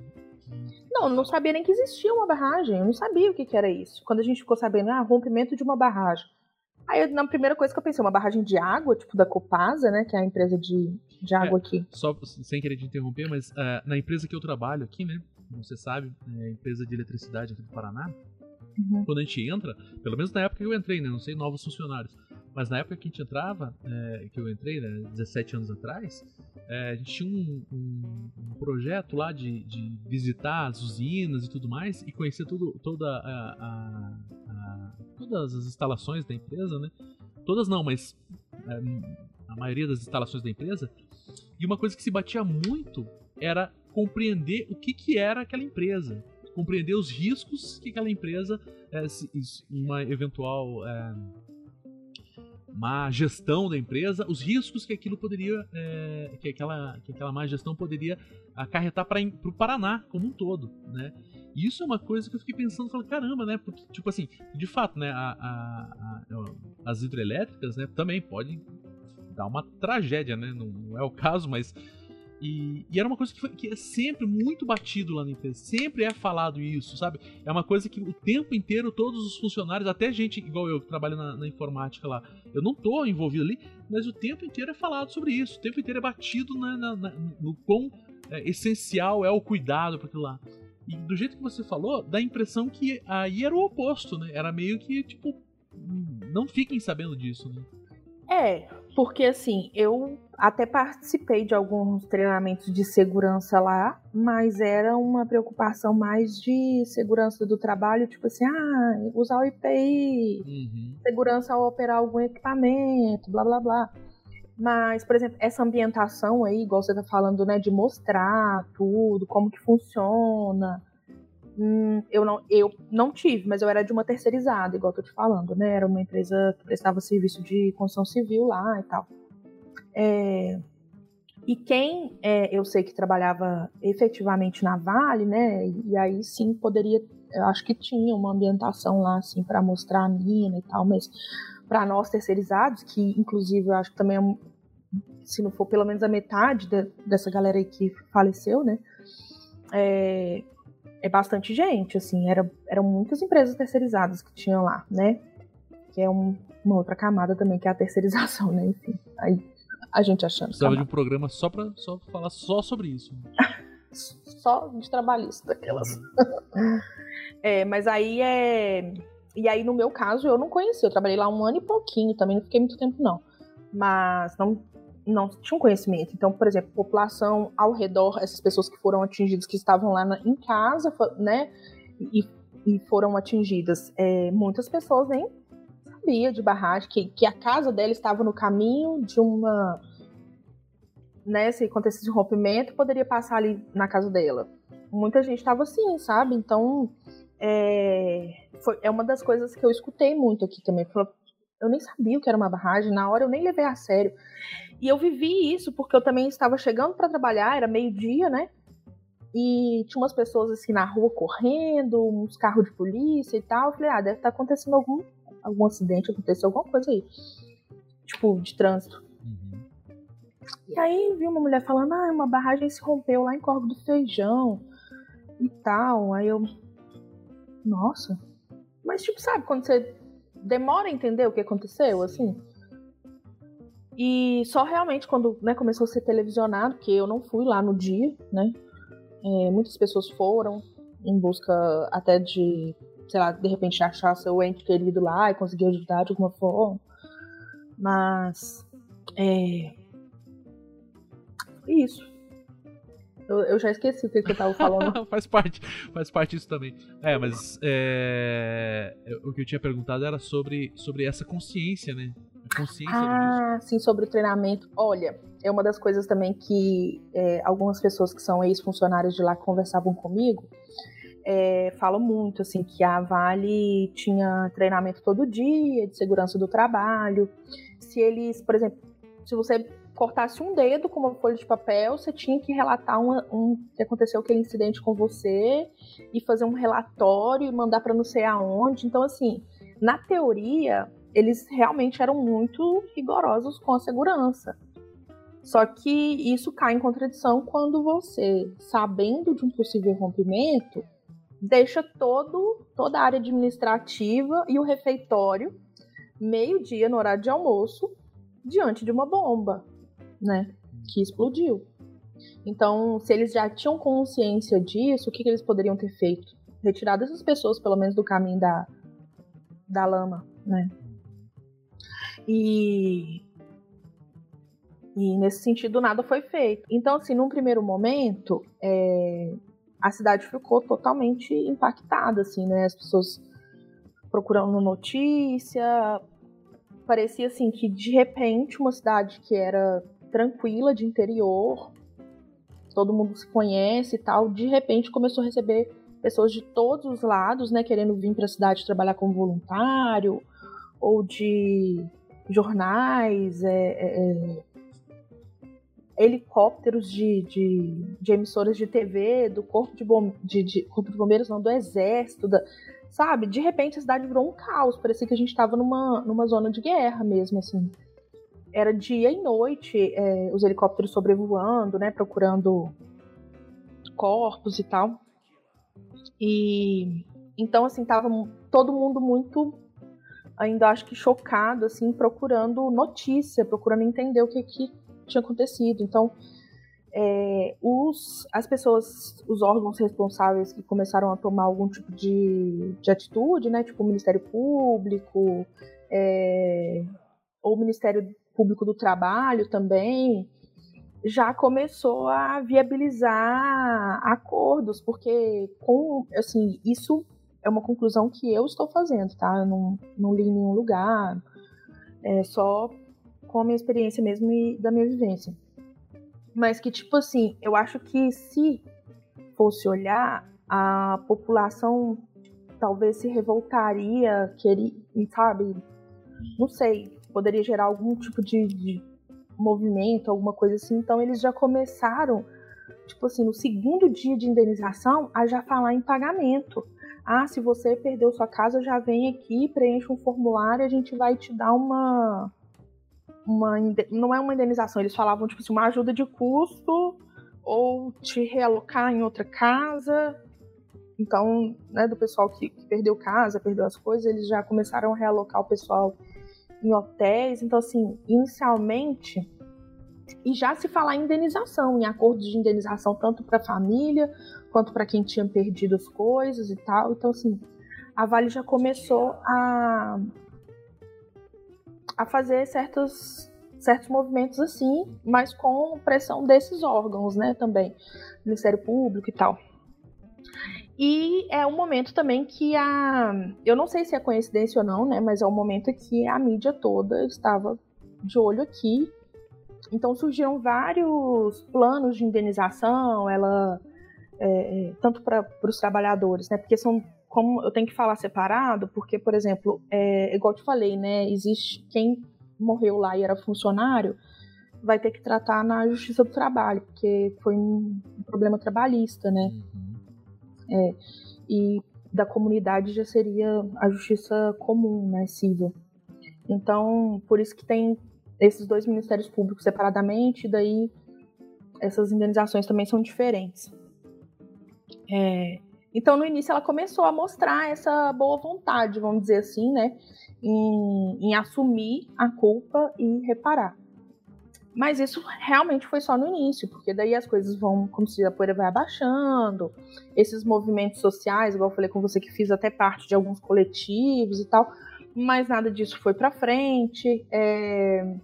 Não, eu não sabia nem que existia uma barragem. Eu não sabia o que, que era isso. Quando a gente ficou sabendo, ah, rompimento de uma barragem. Aí, eu- na primeira coisa que eu pensei, uma barragem de água, tipo da Copasa, né? Que é a empresa de, de água aqui. Só sem querer te interromper, mas ah, na empresa que eu trabalho aqui, né? Como você sabe, é a empresa de eletricidade aqui do Paraná. Uhum. Quando a gente entra, pelo menos na época que eu entrei, né? Não sei novos funcionários. Mas na época que a gente entrava, é, que eu entrei, né? 17 anos atrás, é, a gente tinha um, um- um projeto lá de, de visitar as usinas e tudo mais e conhecer tudo, toda a, a- a- todas as instalações da empresa, né? Todas não, mas é, a maioria das instalações da empresa. E uma coisa que se batia muito era compreender o que, que era aquela empresa. Compreender os riscos que aquela empresa, é, uma eventual é, má gestão da empresa, os riscos que aquilo poderia, é, que, aquela, que aquela má gestão poderia acarretar para o Paraná como um todo, né? E isso é uma coisa que eu fiquei pensando, falando, caramba, né? Porque, tipo assim, de fato, né? a- a- a- as hidrelétricas, né? Também podem dar uma tragédia, né? Não, não é o caso, mas. E, e era uma coisa que, foi- que é sempre muito batido lá na empresa. Sempre é falado isso, sabe? É uma coisa que o tempo inteiro todos os funcionários, até gente igual eu que trabalha na, na informática lá, eu não tô envolvido ali, mas o tempo inteiro é falado sobre isso. O tempo inteiro é batido na- na- no quão é, essencial é o cuidado para aquilo lá. E do jeito que você falou, dá a impressão que aí era o oposto, né? Era meio que, tipo, não fiquem sabendo disso, né? É, porque assim, eu até participei de alguns treinamentos de segurança lá, mas era uma preocupação mais de segurança do trabalho, tipo assim, ah, usar o IPI, Uhum. segurança ao operar algum equipamento, blá blá blá. Mas, por exemplo, essa ambientação aí, igual você tá falando, né, de mostrar tudo, como que funciona. hum, eu, não, eu não tive, mas eu era de uma terceirizada, igual eu tô te falando, né? Era uma empresa que prestava serviço de construção civil lá e tal. É, e quem é, eu sei que trabalhava efetivamente na Vale, né? E aí sim poderia, eu acho que tinha uma ambientação lá, assim, para mostrar a mina e tal, mas para nós terceirizados, que inclusive eu acho que também é se não for pelo menos a metade dessa galera aí que faleceu, né? É, é bastante gente, assim, era, eram muitas empresas terceirizadas que tinham lá, né? Que é um- uma outra camada também, que é a terceirização, né? Enfim, aí a gente achando. Precisava de camada. um programa só pra só falar só sobre isso. só de trabalhista daquelas. é, mas aí é. E aí, no meu caso, eu não conheci. Eu trabalhei lá um ano e pouquinho, também não fiquei muito tempo, não. Mas não, não tinha um conhecimento. Então, por exemplo, população ao redor, essas pessoas que foram atingidas, que estavam lá na- em casa, né? E, e foram atingidas. é, muitas pessoas nem sabia de barragem, que, que a casa dela estava no caminho de uma né, se acontecesse rompimento, poderia passar ali na casa dela. Muita gente estava assim, sabe? Então, é, foi, é uma das coisas que eu escutei muito aqui também. Eu nem sabia o que era uma barragem, na hora eu nem levei a sério. E eu vivi isso porque eu também estava chegando para trabalhar, era meio-dia, né? E tinha umas pessoas assim na rua correndo, uns carros de polícia e tal. Eu falei, ah, deve estar acontecendo algum, algum acidente, aconteceu alguma coisa aí. Tipo, de trânsito. Uhum. E aí vi uma mulher falando, ah, uma barragem se rompeu lá em Corvo do Feijão e tal. Aí eu. Nossa. Mas tipo, sabe, quando você demora a entender o que aconteceu, assim? E só realmente quando né, começou a ser televisionado, porque eu não fui lá no dia, né? É, muitas pessoas foram em busca até de, sei lá, de repente achar seu ente querido lá e conseguir ajudar de alguma forma. Mas. É. Isso. Eu, eu já esqueci o que, que eu tava falando. faz parte, faz parte disso também. É, mas é, o que eu tinha perguntado era sobre, sobre essa consciência, né? A consciência ah, sim, sobre o treinamento. Olha, é uma das coisas também que é, algumas pessoas que são ex-funcionários de lá conversavam comigo. É, falam muito assim que a Vale tinha treinamento todo dia de segurança do trabalho. Se eles, por exemplo, se você cortasse um dedo com uma folha de papel, você tinha que relatar um, um que aconteceu aquele incidente com você e fazer um relatório e mandar para não sei aonde. Então, assim, na teoria, eles realmente eram muito rigorosos com a segurança. Só que isso cai em contradição quando você, sabendo de um possível rompimento, deixa todo, toda a área administrativa e o refeitório meio-dia no horário de almoço diante de uma bomba né? Que explodiu. Então, se eles já tinham consciência disso, o que, que eles poderiam ter feito? Retirado essas pessoas, pelo menos, do caminho da, da lama, né? E, e nesse sentido, nada foi feito. Então, assim, num primeiro momento, é, a cidade ficou totalmente impactada, assim, né? As pessoas procurando notícia. Parecia, assim, que de repente uma cidade que era tranquila de interior, todo mundo se conhece e tal, de repente começou a receber pessoas de todos os lados, né, querendo vir para a cidade trabalhar como voluntário, ou de jornais, é, é, é, helicópteros de, de, de, emissoras de TV, do corpo de, bom, de, de, corpo de bombeiros, não, do exército, da, sabe? De repente a cidade virou um caos, parecia que a gente estava numa, numa zona de guerra mesmo, assim era dia e noite é, os helicópteros sobrevoando, né, procurando corpos e tal. E então assim tava todo mundo muito ainda acho que chocado assim, procurando notícia, procurando entender o que, que tinha acontecido. Então é, os, as pessoas, os órgãos responsáveis que começaram a tomar algum tipo de, de atitude, né, tipo o Ministério Público, é, ou o Ministério Público do Trabalho também, já começou a viabilizar acordos, porque com assim, isso é uma conclusão que eu estou fazendo, tá? Eu não, não li em nenhum lugar, é só com a minha experiência mesmo e da minha vivência. Mas que, tipo assim, eu acho que se fosse olhar, a população talvez se revoltaria, queria, sabe? Não sei, poderia gerar algum tipo de, de movimento, alguma coisa assim. Então eles já começaram, tipo assim, no segundo dia de indenização, a já falar em pagamento. Ah, se você perdeu sua casa, já vem aqui, preenche um formulário, a gente vai te dar uma uma não é uma indenização, eles falavam tipo assim, uma ajuda de custo ou te realocar em outra casa. Então, né, do pessoal que, que perdeu casa, perdeu as coisas, eles já começaram a realocar o pessoal em hotéis. Então, assim, inicialmente, e já se falar em indenização, em acordos de indenização, tanto para a família quanto para quem tinha perdido as coisas e tal. Então, assim, a Vale já começou a, a fazer certos, certos movimentos assim, mas com pressão desses órgãos, né, também, Ministério Público e tal. E é um momento também que a. Eu não sei se é coincidência ou não, né? Mas é um momento que a mídia toda estava de olho aqui. Então surgiram vários planos de indenização, ela. É, é tanto para os trabalhadores, né? Porque são. Como eu tenho que falar separado, porque, por exemplo, é, igual eu te falei, né? Existe quem morreu lá e era funcionário, vai ter que tratar na justiça do trabalho, porque foi um problema trabalhista, né? Uhum. É, e da comunidade já seria a justiça comum, né, civil. Então, por isso que tem esses dois ministérios públicos separadamente, daí essas indenizações também são diferentes. É, então, no início, ela começou a mostrar essa boa vontade, vamos dizer assim, né, em, em assumir a culpa e reparar. Mas isso realmente foi só no início, porque daí as coisas vão, como se a poeira vai abaixando, esses movimentos sociais, igual eu falei com você que fiz até parte de alguns coletivos e tal, mas nada disso foi para frente. É...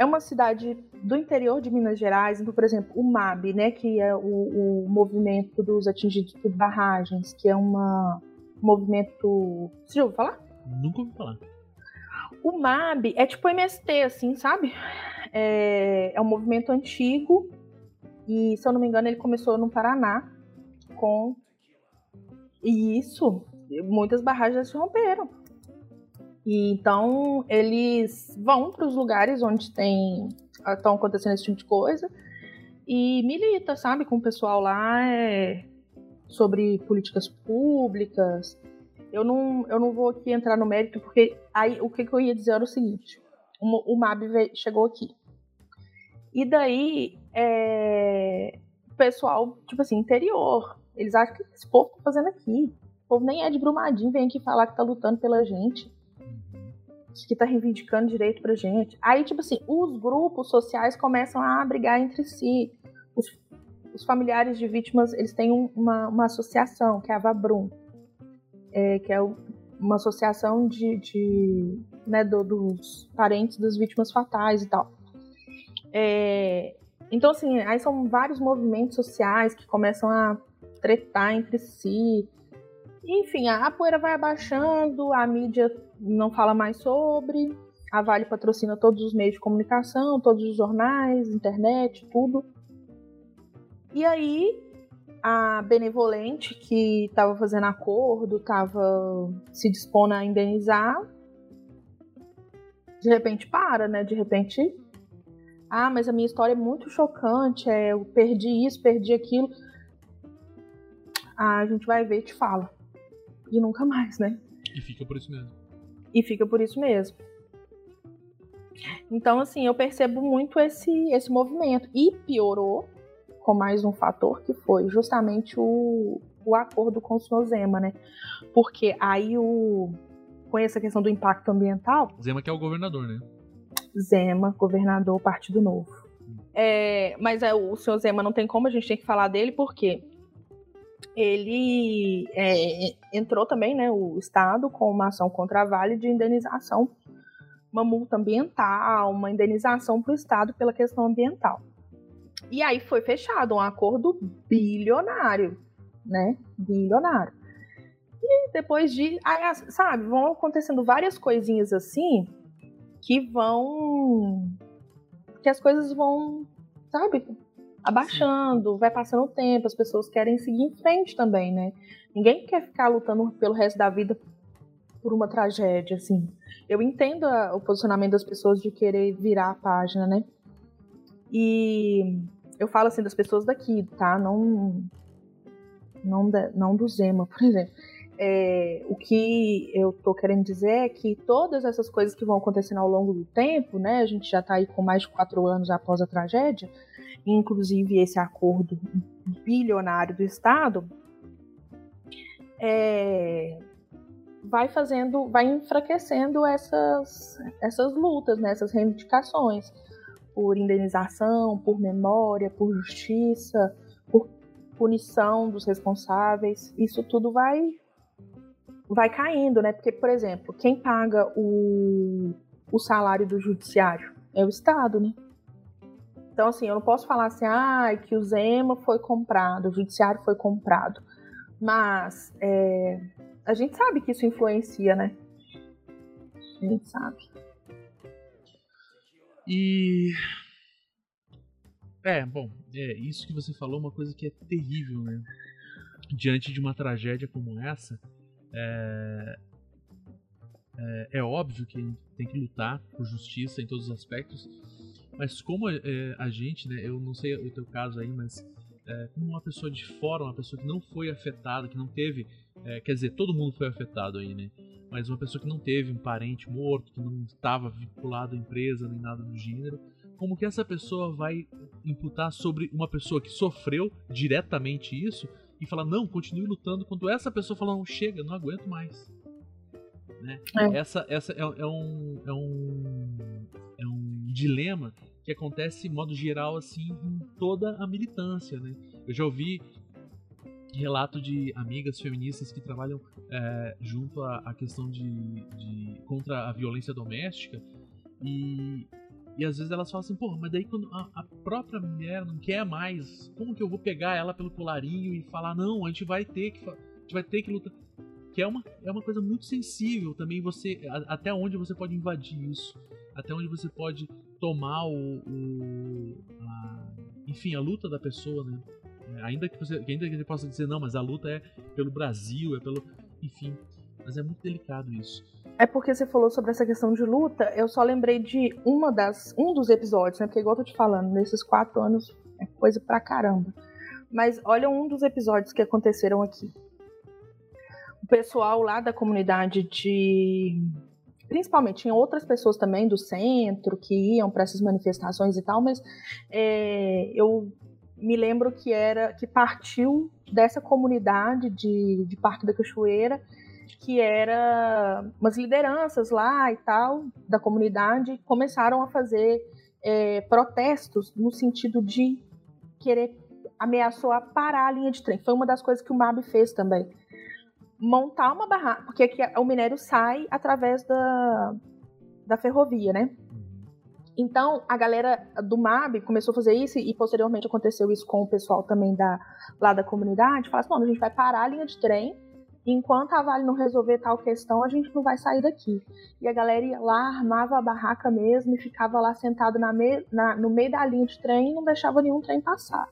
é uma cidade do interior de Minas Gerais, então, por exemplo, o MAB, né, que é o, o movimento dos atingidos por barragens, que é uma, um movimento. Você já ouviu falar? Nunca ouvi falar. O MAB é tipo MST, assim, sabe? É, é um movimento antigo e, se eu não me engano, ele começou no Paraná com. E isso, muitas barragens se romperam. E então eles vão para os lugares onde tem estão acontecendo esse tipo de coisa e milita, sabe, com o pessoal lá é, sobre políticas públicas. Eu não, eu não vou aqui entrar no mérito, porque aí o que, que eu ia dizer era o seguinte: o, o MAB chegou aqui. E daí, é, o pessoal, tipo assim, interior, eles acham que esse povo tá fazendo aqui. O povo nem é de Brumadinho, vem aqui falar que tá lutando pela gente que tá reivindicando direito pra gente. Aí, tipo assim, os grupos sociais começam a brigar entre si. Os, os familiares de vítimas, eles têm um, uma, uma associação, que é a Vabrum, é, que é uma associação de, de né, do, dos parentes das vítimas fatais e tal. É, então, assim, aí são vários movimentos sociais que começam a tretar entre si. Enfim, a poeira vai abaixando, a mídia não fala mais sobre. A Vale patrocina todos os meios de comunicação, todos os jornais, internet, tudo. E aí, a Benevolente, que estava fazendo acordo, estava se dispondo a indenizar, de repente para, né? De repente, ah, mas a minha história é muito chocante, é, eu perdi isso, perdi aquilo. Ah, a gente vai ver e te fala. E nunca mais, né? E fica por isso mesmo e fica por isso mesmo. Então, assim, eu percebo muito esse, esse movimento. E piorou com mais um fator, que foi justamente o, o acordo com o senhor Zema, né? Porque aí o. Com essa questão do impacto ambiental. Zema que é o governador, né? Zema, governador, Partido Novo. É, mas é, o senhor Zema não tem como, a gente tem que falar dele, porque ele é, entrou também, né, o Estado, com uma ação contra a Vale de indenização, uma multa ambiental, uma indenização para o Estado pela questão ambiental. E aí foi fechado um acordo bilionário, né? Bilionário. E depois de. Aí, sabe, vão acontecendo várias coisinhas assim que vão. que as coisas vão, sabe, abaixando, vai passando o tempo, as pessoas querem seguir em frente também, né? Ninguém quer ficar lutando pelo resto da vida por uma tragédia, assim. Eu entendo a, o posicionamento das pessoas de querer virar a página, né? E eu falo assim das pessoas daqui, tá? Não não, de, não do Zema, por exemplo. É, o que eu tô querendo dizer é que todas essas coisas que vão acontecendo ao longo do tempo, né? A gente já tá aí com mais de quatro anos após a tragédia, inclusive esse acordo bilionário do Estado, é, vai fazendo, vai enfraquecendo essas, essas lutas, né, essas reivindicações por indenização, por memória, por justiça, por punição dos responsáveis. Isso tudo vai vai caindo, né? Porque, por exemplo, quem paga o, o salário do judiciário é o Estado, né? Então, assim, eu não posso falar assim, ah, que o Zema foi comprado, o judiciário foi comprado. Mas é, a gente sabe que isso influencia, né? A gente sabe. E. É, bom, é, isso que você falou é uma coisa que é terrível, né? Diante de uma tragédia como essa, é, é, é óbvio que tem que lutar por justiça em todos os aspectos, mas como é, a gente, né, eu não sei o teu caso aí, mas é, como uma pessoa de fora, uma pessoa que não foi afetada, que não teve, é, quer dizer, todo mundo foi afetado aí, né? Mas uma pessoa que não teve um parente morto, que não estava vinculado à empresa nem nada do gênero, como que essa pessoa vai imputar sobre uma pessoa que sofreu diretamente isso e falar não, continue lutando, quando essa pessoa fala não, chega, não aguento mais. Né? É. Essa, essa é, é, um, é, um, é um dilema que acontece, de modo geral, assim, em toda a militância, né? Eu já ouvi relato de amigas feministas que trabalham é, junto à, à questão de, de, contra a violência doméstica e, e às vezes elas falam assim, porra, mas daí quando a, a, própria mulher não quer mais, como que eu vou pegar ela pelo colarinho e falar, não, a gente vai ter que, a gente vai ter que lutar. Que é uma, é uma coisa muito sensível também, você até onde você pode invadir isso, até onde você pode tomar o, o a, enfim, a luta da pessoa, né? É, ainda que você, ainda que você possa dizer não, mas a luta é pelo Brasil, é pelo, enfim, mas é muito delicado isso. É porque você falou sobre essa questão de luta, eu só lembrei de uma das, um dos episódios, né? Porque igual eu tô te falando, nesses quatro anos é coisa pra caramba. Mas olha um dos episódios que aconteceram aqui. O pessoal lá da comunidade de. Principalmente, tinha outras pessoas também do centro que iam para essas manifestações e tal, mas é, eu me lembro que era que partiu dessa comunidade de, de Parque da Cachoeira que era umas lideranças lá e tal da comunidade começaram a fazer é, protestos no sentido de querer ameaçou a parar a linha de trem. Foi uma das coisas que o MAB fez também. Montar uma barraca, porque aqui o minério sai através da, da ferrovia, né? Então, a galera do MAB começou a fazer isso e posteriormente aconteceu isso com o pessoal também da, lá da comunidade. Falaram assim, a gente vai parar a linha de trem enquanto a Vale não resolver tal questão, a gente não vai sair daqui. E a galera ia lá, armava a barraca mesmo e ficava lá sentado na me na, no meio da linha de trem e não deixava nenhum trem passar.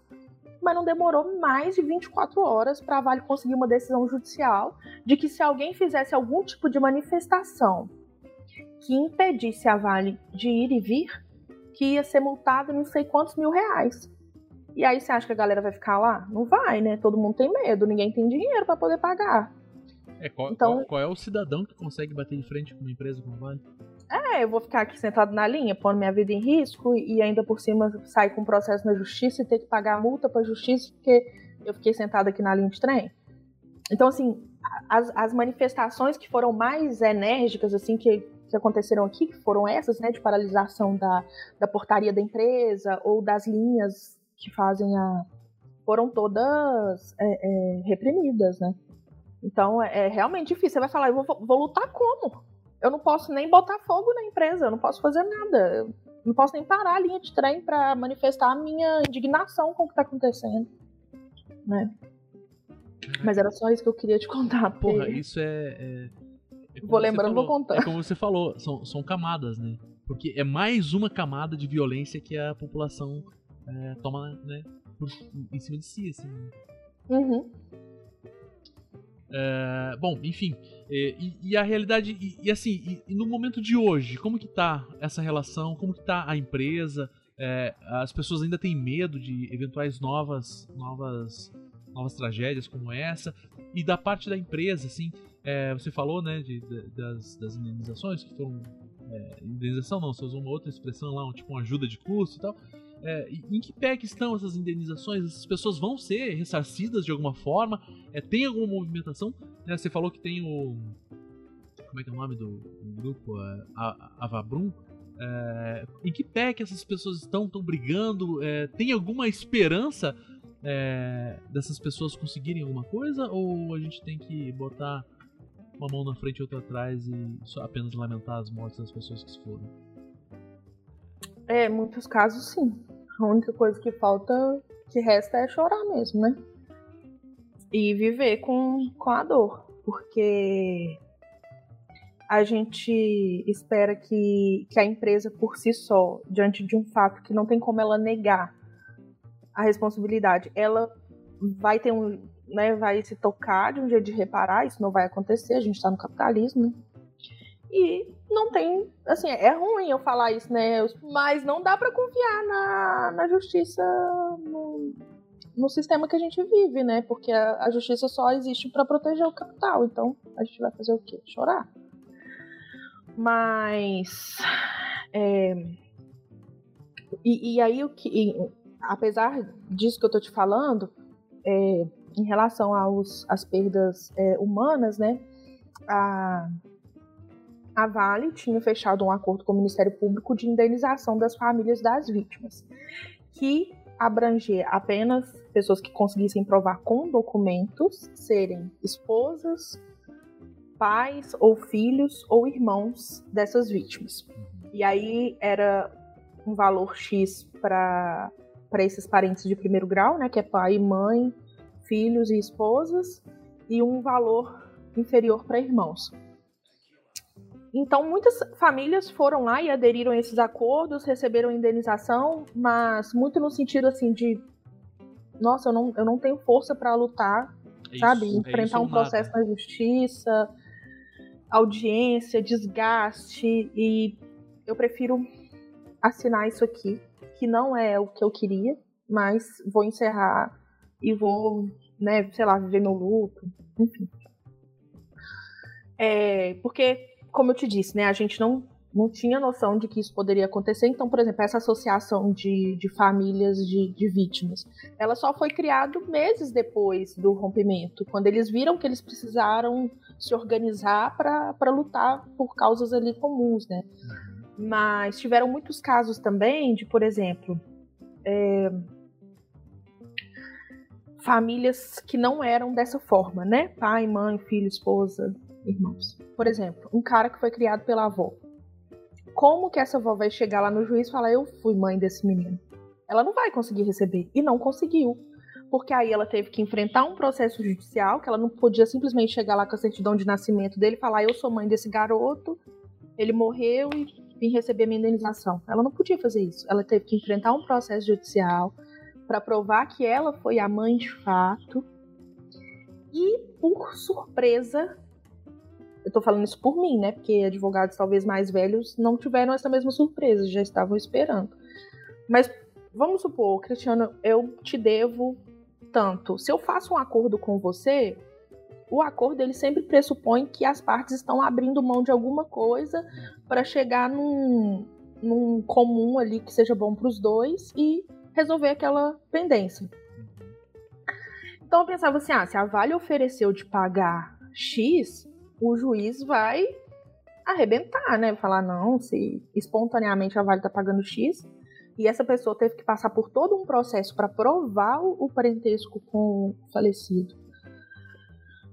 Mas não demorou mais de 24 horas para a Vale conseguir uma decisão judicial de que se alguém fizesse algum tipo de manifestação que impedisse a Vale de ir e vir, que ia ser multado não sei quantos mil reais. E aí você acha que a galera vai ficar lá? Não vai, né? Todo mundo tem medo, ninguém tem dinheiro para poder pagar. É, qual, então, qual, qual, é o cidadão que consegue bater de frente com uma empresa como a Vale? É, eu vou ficar aqui sentado na linha, pondo minha vida em risco e ainda por cima sair com um processo na justiça e ter que pagar a multa pra justiça porque eu fiquei sentado aqui na linha de trem. Então, assim, as, as manifestações que foram mais enérgicas, assim, que, que aconteceram aqui, que foram essas, né, de paralisação da, da portaria da empresa ou das linhas que fazem a. foram todas é, é, reprimidas, né? Então é, é, realmente difícil. Você vai falar, eu vou, vou, lutar como? Eu não posso nem botar fogo na empresa, eu não posso fazer nada. Eu não posso nem parar a linha de trem para manifestar a minha indignação com o que tá acontecendo. Né? Mas era só isso que eu queria te contar. Porra, porque... isso é. é, é vou lembrando, vou contando. É como você falou, são, são camadas, né? Porque é mais uma camada de violência que a população é, toma né, por, em cima de si, assim. Né? Uhum. É, bom, enfim, e, e, a realidade, e, e assim, e, no momento de hoje, como que tá essa relação, como que tá a empresa, é, as pessoas ainda têm medo de eventuais novas, novas, novas tragédias como essa, e da parte da empresa, assim, é, você falou, né, de, de, das, das indenizações que foram, indenização não, você usou uma outra expressão lá, um, tipo uma ajuda de custo e tal, é, em que pé que estão essas indenizações? Essas pessoas vão ser ressarcidas de alguma forma? É, tem alguma movimentação? É, você falou que tem o. Como é que é o nome do, do grupo? É, a, Avabrum. É, em que pé que essas pessoas estão, estão brigando? Tem alguma esperança dessas pessoas conseguirem alguma coisa? Ou a gente tem que botar uma mão na frente e outra atrás e só apenas lamentar as mortes das pessoas que se foram? É, muitos casos sim. A única coisa que falta, que resta é chorar mesmo, né? E viver com, com a dor. Porque a gente espera que, que a empresa por si só, diante de um fato que não tem como ela negar a responsabilidade, ela vai ter um. Né, vai se tocar de um jeito de reparar, isso não vai acontecer, a gente está no capitalismo, né? E não tem, assim, é ruim eu falar isso, né? Mas não dá para confiar na, na justiça no, no sistema que a gente vive, né? Porque a, a justiça só existe para proteger o capital. Então a gente vai fazer o quê? Chorar. Mas. É, e, e, aí, o que, e, apesar disso que eu tô te falando, é, em relação às perdas é, humanas, né? A, a Vale tinha fechado um acordo com o Ministério Público de indenização das famílias das vítimas, que abrangia apenas pessoas que conseguissem provar com documentos serem esposas, pais ou filhos ou irmãos dessas vítimas. E aí era um valor X para esses parentes de primeiro grau, né, que é pai e mãe, filhos e esposas, e um valor inferior para irmãos. Então, muitas famílias foram lá e aderiram a esses acordos, receberam indenização, mas muito no sentido assim de nossa, eu não, eu não tenho força para lutar, é sabe? Isso, é Enfrentar é um processo nada. na justiça, audiência, desgaste, e eu prefiro assinar isso aqui, que não é o que eu queria, mas vou encerrar e vou, né, sei lá, viver meu luto, enfim. É, porque como eu te disse, né, a gente não, não tinha noção de que isso poderia acontecer. Então, por exemplo, essa associação de, de famílias de, de vítimas, ela só foi criada meses depois do rompimento, quando eles viram que eles precisaram se organizar para lutar por causas ali comuns, né? Mas tiveram muitos casos também de, por exemplo, é, famílias que não eram dessa forma, né? Pai, mãe, filho, esposa, irmãos. Por exemplo, um cara que foi criado pela avó. Como que essa avó vai chegar lá no juiz e falar: Eu fui mãe desse menino? Ela não vai conseguir receber. E não conseguiu. Porque aí ela teve que enfrentar um processo judicial, que ela não podia simplesmente chegar lá com a certidão de nascimento dele e falar: Eu sou mãe desse garoto, ele morreu e vim receber minha indenização. Ela não podia fazer isso. Ela teve que enfrentar um processo judicial para provar que ela foi a mãe de fato. E, por surpresa, eu tô falando isso por mim, né? Porque advogados talvez mais velhos não tiveram essa mesma surpresa, já estavam esperando. Mas vamos supor, Cristiano, eu te devo tanto. Se eu faço um acordo com você, o acordo ele sempre pressupõe que as partes estão abrindo mão de alguma coisa para chegar num, num comum ali que seja bom para os dois e resolver aquela pendência. Então eu pensava assim, ah, se a Vale ofereceu de pagar X, o juiz vai arrebentar, né? Falar, não, se espontaneamente a Vale tá pagando X e essa pessoa teve que passar por todo um processo para provar o parentesco com o falecido.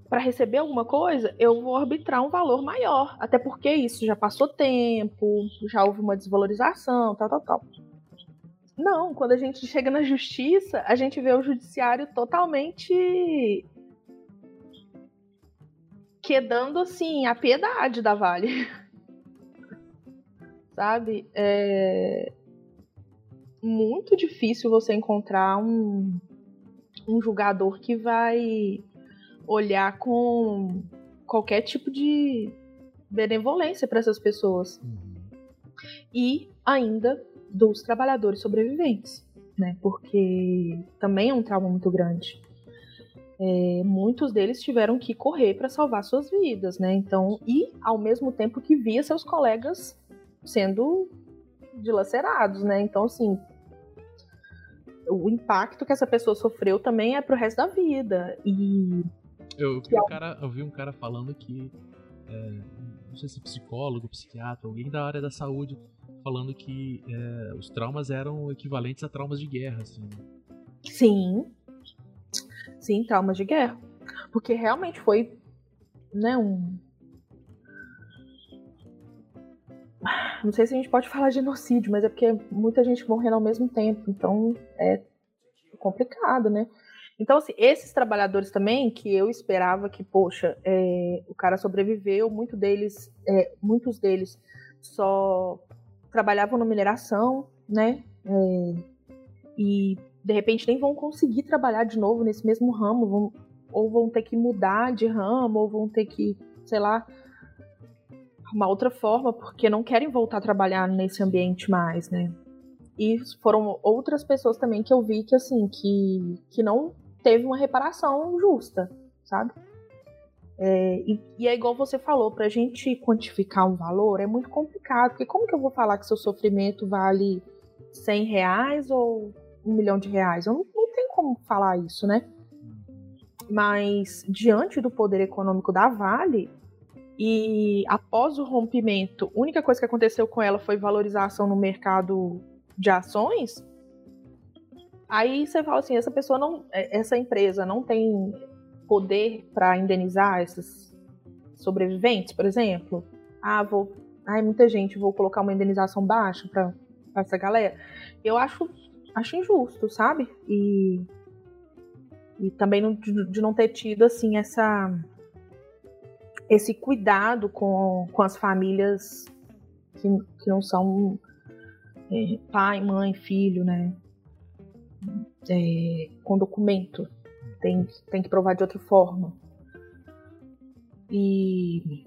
Para receber alguma coisa, eu vou arbitrar um valor maior, até porque isso já passou tempo, já houve uma desvalorização, tal, tal, tal. Não, quando a gente chega na justiça, a gente vê o judiciário totalmente quedando assim a piedade da Vale. Sabe? É muito difícil você encontrar um, um julgador que vai olhar com qualquer tipo de benevolência para essas pessoas. Uhum. E ainda dos trabalhadores sobreviventes, né? Porque também é um trauma muito grande é, muitos deles tiveram que correr para salvar suas vidas, né? Então, e ao mesmo tempo que via seus colegas sendo dilacerados, né? Então, assim, o impacto que essa pessoa sofreu também é pro resto da vida. E. Eu, vi, um cara, eu vi um cara falando que. É, não sei se psicólogo, psiquiatra, alguém da área da saúde, falando que é, os traumas eram equivalentes a traumas de guerra, assim. Sim, Sim, traumas de guerra. Porque realmente foi, né, um. Não sei se a gente pode falar genocídio, mas é porque muita gente morrendo ao mesmo tempo, então é complicado, né? Então, assim, esses trabalhadores também, que eu esperava que, poxa, é, o cara sobreviveu, muito deles, é, muitos deles só trabalhavam na mineração, né? É, e de repente nem vão conseguir trabalhar de novo nesse mesmo ramo, vão, ou vão ter que mudar de ramo, ou vão ter que, sei lá, uma outra forma, porque não querem voltar a trabalhar nesse ambiente mais, né? E foram outras pessoas também que eu vi que, assim, que, que não teve uma reparação justa, sabe? É, e, e, é igual você falou, pra gente quantificar um valor é muito complicado, porque como que eu vou falar que seu sofrimento vale 100 reais ou um milhão de reais. Eu não, não tenho como falar isso, né? Mas diante do poder econômico da Vale e após o rompimento, a única coisa que aconteceu com ela foi valorização no mercado de ações. Aí você fala assim, essa pessoa não, é, essa empresa não tem poder para indenizar esses sobreviventes, por exemplo. Ah, vou, ai muita gente, vou colocar uma indenização baixa para essa galera. Eu acho, acho injusto, sabe? E, e também não, de, de não ter tido, assim, essa esse cuidado com, com as famílias que, que não são é, pai, mãe, filho, né? É, com documento. Tem, tem que provar de outra forma. E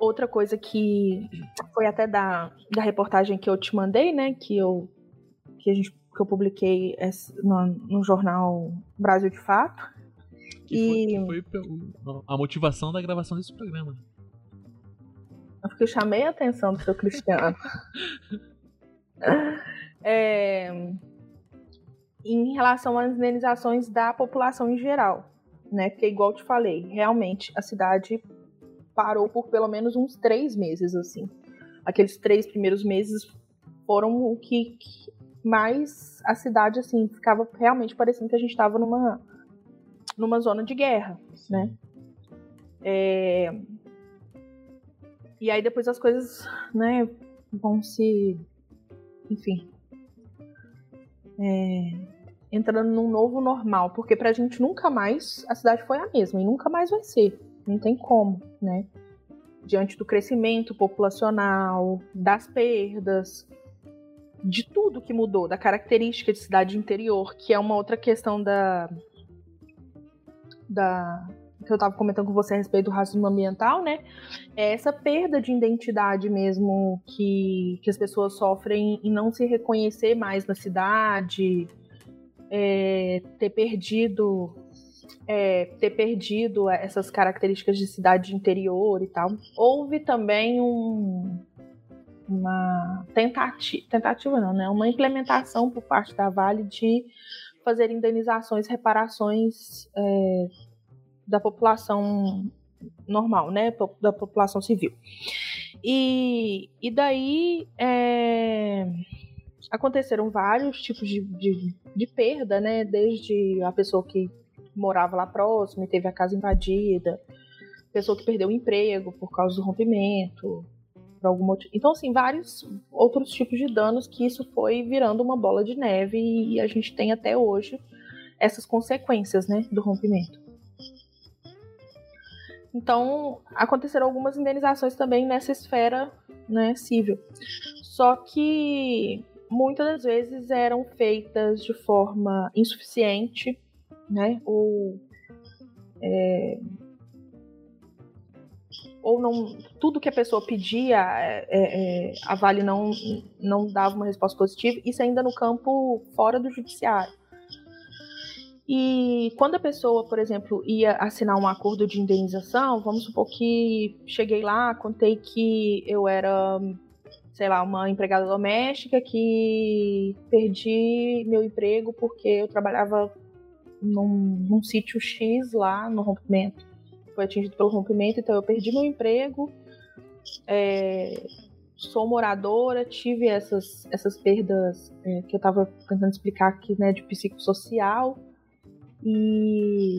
outra coisa que foi até da, da reportagem que eu te mandei, né? Que eu, que a gente, que eu publiquei no, no jornal Brasil de Fato. Que e foi, foi a motivação da gravação desse programa. Porque eu chamei a atenção do seu Cristiano. é, em relação às indenizações da população em geral, né? Porque, igual eu te falei, realmente a cidade parou por pelo menos uns três meses, assim. Aqueles três primeiros meses foram o que, que mais a cidade, assim, ficava realmente parecendo que a gente estava numa, numa zona de guerra, né? É, e aí depois as coisas, né, vão se. Enfim. É, entrando num novo normal. Porque pra gente nunca mais a cidade foi a mesma e nunca mais vai ser. Não tem como, né? Diante do crescimento populacional, das perdas, de tudo que mudou, da característica de cidade interior, que é uma outra questão da. da que eu estava comentando com você a respeito do racismo ambiental, né? É essa perda de identidade mesmo que, que as pessoas sofrem em não se reconhecer mais na cidade, é, ter perdido é, ter perdido essas características de cidade interior e tal. Houve também um, uma tentativa, tentativa não, né? Uma implementação por parte da Vale de fazer indenizações, reparações é, da população normal, né, da população civil. E, e daí é, aconteceram vários tipos de, de, de, perda, né, desde a pessoa que morava lá próximo e teve a casa invadida, pessoa que perdeu o emprego por causa do rompimento, por algum motivo. Então, assim, vários outros tipos de danos que isso foi virando uma bola de neve e a gente tem até hoje essas consequências, né, do rompimento. Então, aconteceram algumas indenizações também nessa esfera né, civil. Só que muitas das vezes eram feitas de forma insuficiente, né? Ou, é, ou não tudo que a pessoa pedia é, é, a Vale não não dava uma resposta positiva. Isso ainda no campo fora do judiciário. E quando a pessoa, por exemplo, ia assinar um acordo de indenização, vamos supor que cheguei lá, contei que eu era, sei lá, uma empregada doméstica que perdi meu emprego porque eu trabalhava num, num sítio X lá no rompimento. Foi atingido pelo rompimento, então eu perdi meu emprego. É, sou moradora, tive essas, essas perdas é, que eu estava tentando explicar aqui, né, de psicossocial e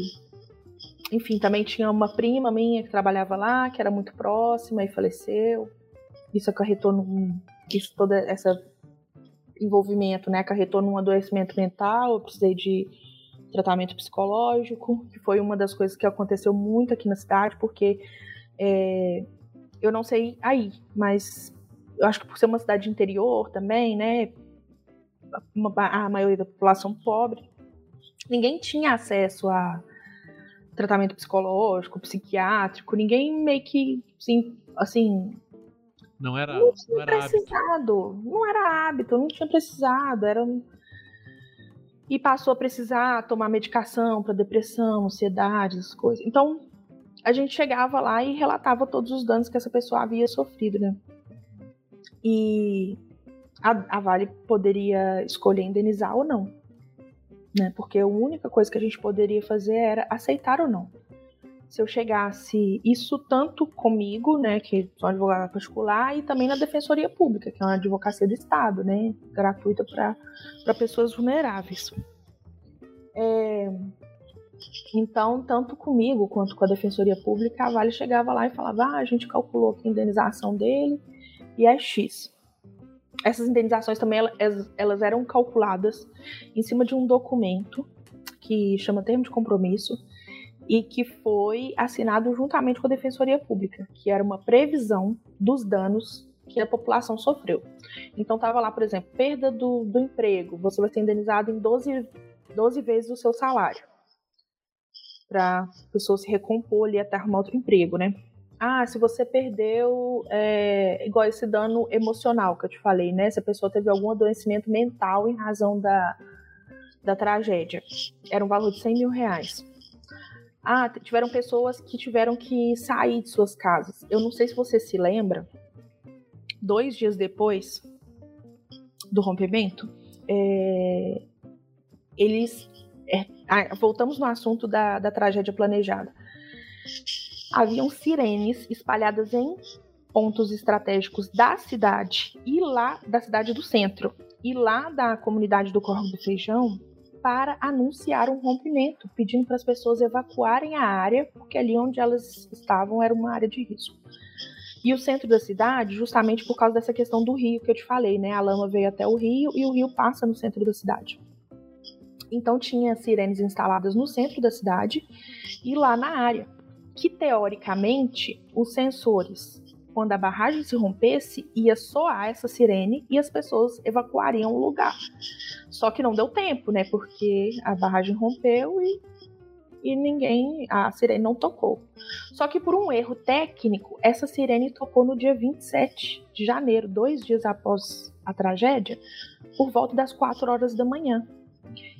enfim, também tinha uma prima minha que trabalhava lá, que era muito próxima e faleceu. Isso acarretou num. Isso, todo esse envolvimento, né? Acarretou num adoecimento mental. Eu precisei de tratamento psicológico, que foi uma das coisas que aconteceu muito aqui na cidade, porque é, eu não sei aí, mas eu acho que por ser uma cidade interior também, né? a maioria da população pobre, ninguém tinha acesso a tratamento psicológico, psiquiátrico, ninguém meio que assim, assim não era, não tinha não era precisado, hábito. não era hábito, não tinha precisado, era e passou a precisar tomar medicação para depressão, ansiedade, essas coisas. Então, a gente chegava lá e relatava todos os danos que essa pessoa havia sofrido, né? E a, a Vale poderia escolher indenizar ou não né? Porque a única coisa que a gente poderia fazer era aceitar ou não. Se eu chegasse isso tanto comigo, né, que sou advogada particular, e também na Defensoria Pública, que é uma advocacia do Estado, né, gratuita para pessoas vulneráveis. É, então, tanto comigo quanto com a Defensoria Pública, a Vale chegava lá e falava: ah, a gente calculou aqui a indenização dele e é X. essas indenizações também elas, elas eram calculadas em cima de um documento que chama termo de compromisso e que foi assinado juntamente com a Defensoria Pública, que era uma previsão dos danos que a população sofreu. Então estava lá, por exemplo, perda do, do emprego, você vai ser indenizado em 12, 12 vezes o seu salário para a pessoa se recompor ali até arrumar outro emprego, né? Ah, se você perdeu, é, igual esse dano emocional que eu te falei, né? Se a pessoa teve algum adoecimento mental em razão da, da tragédia, era um valor de 100 mil reais. Ah, tiveram pessoas que tiveram que sair de suas casas. Eu não sei se você se lembra, dois dias depois do rompimento, é, eles é, voltamos no assunto da, da tragédia planejada. Haviam sirenes espalhadas em pontos estratégicos da cidade e lá da cidade do centro e lá da comunidade do Corvo do Feijão para anunciar um rompimento, pedindo para as pessoas evacuarem a área, porque ali onde elas estavam era uma área de risco. E o centro da cidade, justamente por causa dessa questão do rio que eu te falei, né? A lama veio até o rio e o rio passa no centro da cidade. Então tinha sirenes instaladas no centro da cidade e lá na área, que teoricamente os sensores, quando a barragem se rompesse, ia soar essa sirene e as pessoas evacuariam o lugar. Só que não deu tempo, né? Porque a barragem rompeu e, e ninguém, a sirene não tocou. Só que por um erro técnico, essa sirene tocou no dia 27 de janeiro, dois dias após a tragédia, por volta das 4 horas da manhã.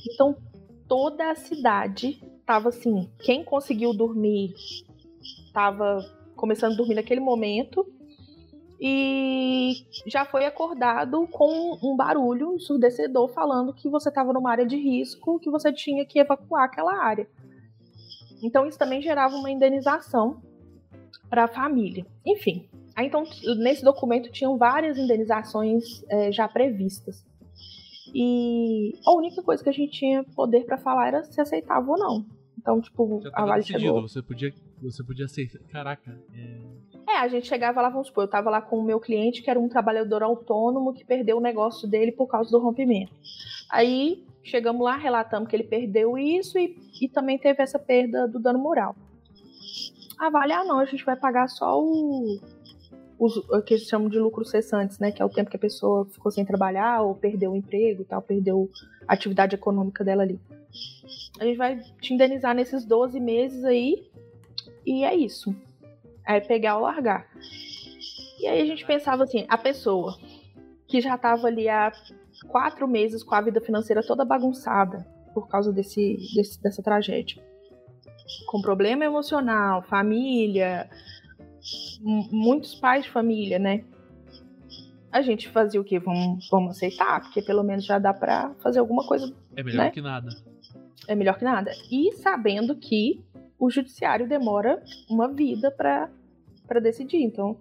Então toda a cidade tava assim, quem conseguiu dormir tava começando a dormir naquele momento e já foi acordado com um barulho ensurdecedor falando que você estava numa área de risco, que você tinha que evacuar aquela área. Então isso também gerava uma indenização para a família. Enfim, aí, então nesse documento tinham várias indenizações é, já previstas. E a única coisa que a gente tinha poder para falar era se aceitava ou não. Então, tipo, a Vale decidido. chegou. Você podia, você podia aceitar. Caraca. É... é, a gente chegava lá, vamos supor, eu tava lá com o meu cliente que era um trabalhador autônomo que perdeu o negócio dele por causa do rompimento. Aí chegamos lá, relatamos que ele perdeu isso e, e também teve essa perda do dano moral. Ah, vale, ah não, a gente vai pagar só o, os, o que eles chamam de lucros cessantes, né? Que é o tempo que a pessoa ficou sem trabalhar ou perdeu o emprego e tal, perdeu a atividade econômica dela ali. A gente vai te indenizar nesses 12 meses aí e é isso. É pegar ou largar. E aí a gente pensava assim, a pessoa que já estava ali há quatro meses com a vida financeira toda bagunçada por causa desse, desse dessa tragédia. Com problema emocional, família, muitos pais de família, né? A gente fazia o quê? Vamos, vamos aceitar, porque pelo menos já dá para fazer alguma coisa. É melhor né? que nada. É melhor que nada. E sabendo que o judiciário demora uma vida para para decidir. Então,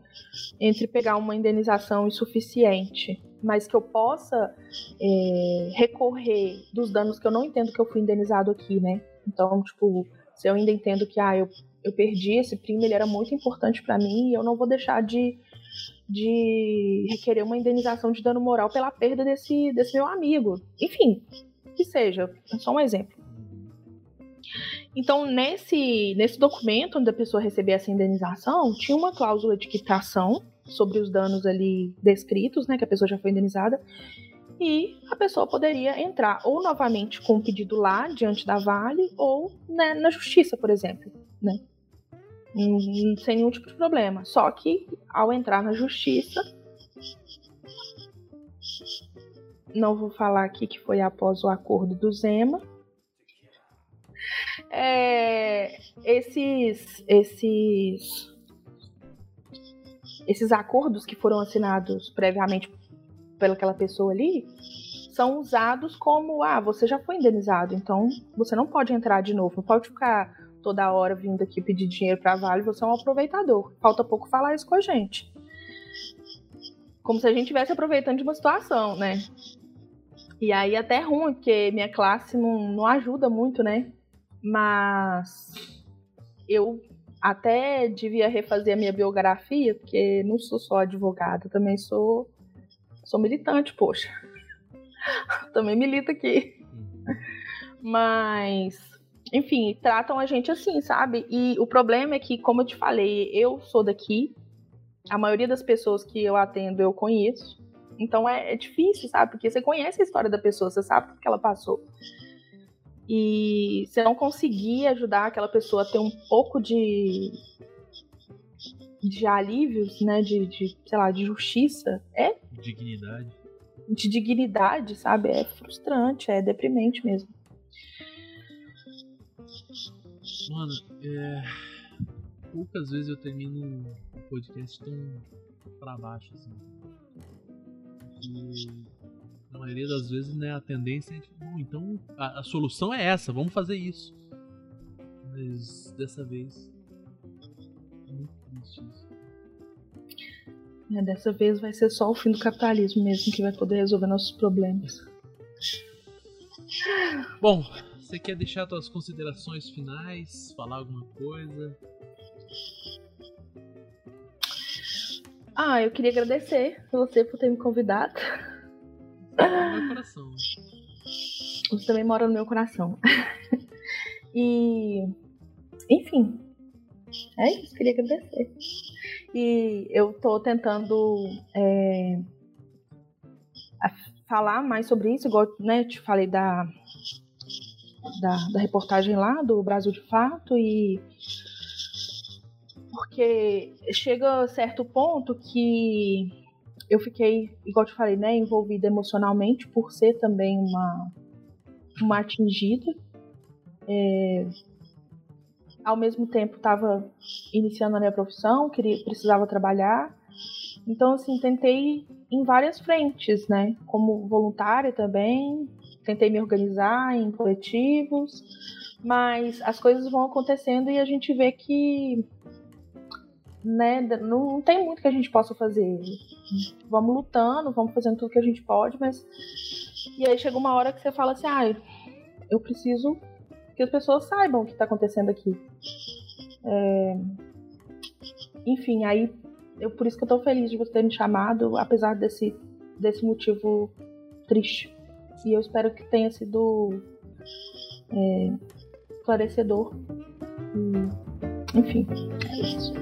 entre pegar uma indenização insuficiente, mas que eu possa é, recorrer dos danos que eu não entendo que eu fui indenizado aqui, né? Então, tipo, se eu ainda entendo que ah, eu eu perdi esse primo, ele era muito importante para mim e eu não vou deixar de, de requerer uma indenização de dano moral pela perda desse, desse meu amigo. Enfim, que seja, é só um exemplo. Então, nesse, nesse documento onde a pessoa recebia essa indenização, tinha uma cláusula de quitação sobre os danos ali descritos, né, que a pessoa já foi indenizada, e a pessoa poderia entrar ou novamente com o pedido lá diante da Vale ou né, na justiça, por exemplo, né? Sem nenhum tipo de problema. Só que ao entrar na justiça, não vou falar aqui que foi após o acordo do Zema. É, esses, esses, esses acordos que foram assinados previamente pelaquela pessoa ali são usados como ah, você já foi indenizado, então você não pode entrar de novo, não pode ficar toda hora vindo aqui pedir dinheiro para Vale, você é um aproveitador. Falta pouco falar isso com a gente. Como se a gente estivesse aproveitando de uma situação, né? E aí até é ruim, porque minha classe não, não ajuda muito, né? Mas eu até devia refazer a minha biografia, porque não sou só advogada, também sou Sou militante, poxa. Também milito aqui. Mas, enfim, tratam a gente assim, sabe? E o problema é que, como eu te falei, eu sou daqui. A maioria das pessoas que eu atendo eu conheço. Então é, é difícil, sabe? Porque você conhece a história da pessoa, você sabe o que ela passou. E você não conseguir ajudar aquela pessoa a ter um pouco de de alívios, né, de, de, sei lá, de justiça, é Dignidade. de dignidade, sabe? É frustrante, é deprimente mesmo. Mano, é. Poucas vezes eu termino um podcast tão pra baixo assim. E na maioria das vezes, né, a tendência é tipo, "Bom, então a, a solução é essa, vamos fazer isso. Mas dessa vez. É muito triste isso. É, dessa vez vai ser só o fim do capitalismo mesmo que vai poder resolver nossos problemas. Bom, você quer deixar suas considerações finais? Falar alguma coisa? Ah, eu queria agradecer você por ter me convidado. No meu coração. Você também mora no meu coração. e, enfim, é isso, queria agradecer. E eu tô tentando é, falar mais sobre isso, igual né, eu te falei da, da, da reportagem lá do Brasil de Fato, e porque chega a certo ponto que eu fiquei, igual te falei, né, envolvida emocionalmente por ser também uma, uma atingida. É, ao mesmo tempo estava iniciando a minha profissão, queria, precisava trabalhar. Então, assim, tentei em várias frentes, né? Como voluntária também, tentei me organizar em coletivos, mas as coisas vão acontecendo e a gente vê que né, não, tem muito que a gente possa fazer. Vamos lutando, vamos fazendo tudo que a gente pode, mas. E aí chega uma hora que você fala assim, ah, eu preciso que as pessoas saibam o que está acontecendo aqui. É, Enfim, aí eu por isso que eu tô feliz de você ter me chamado, apesar desse, desse motivo triste. E eu espero que tenha sido é, esclarecedor. E, enfim, é isso.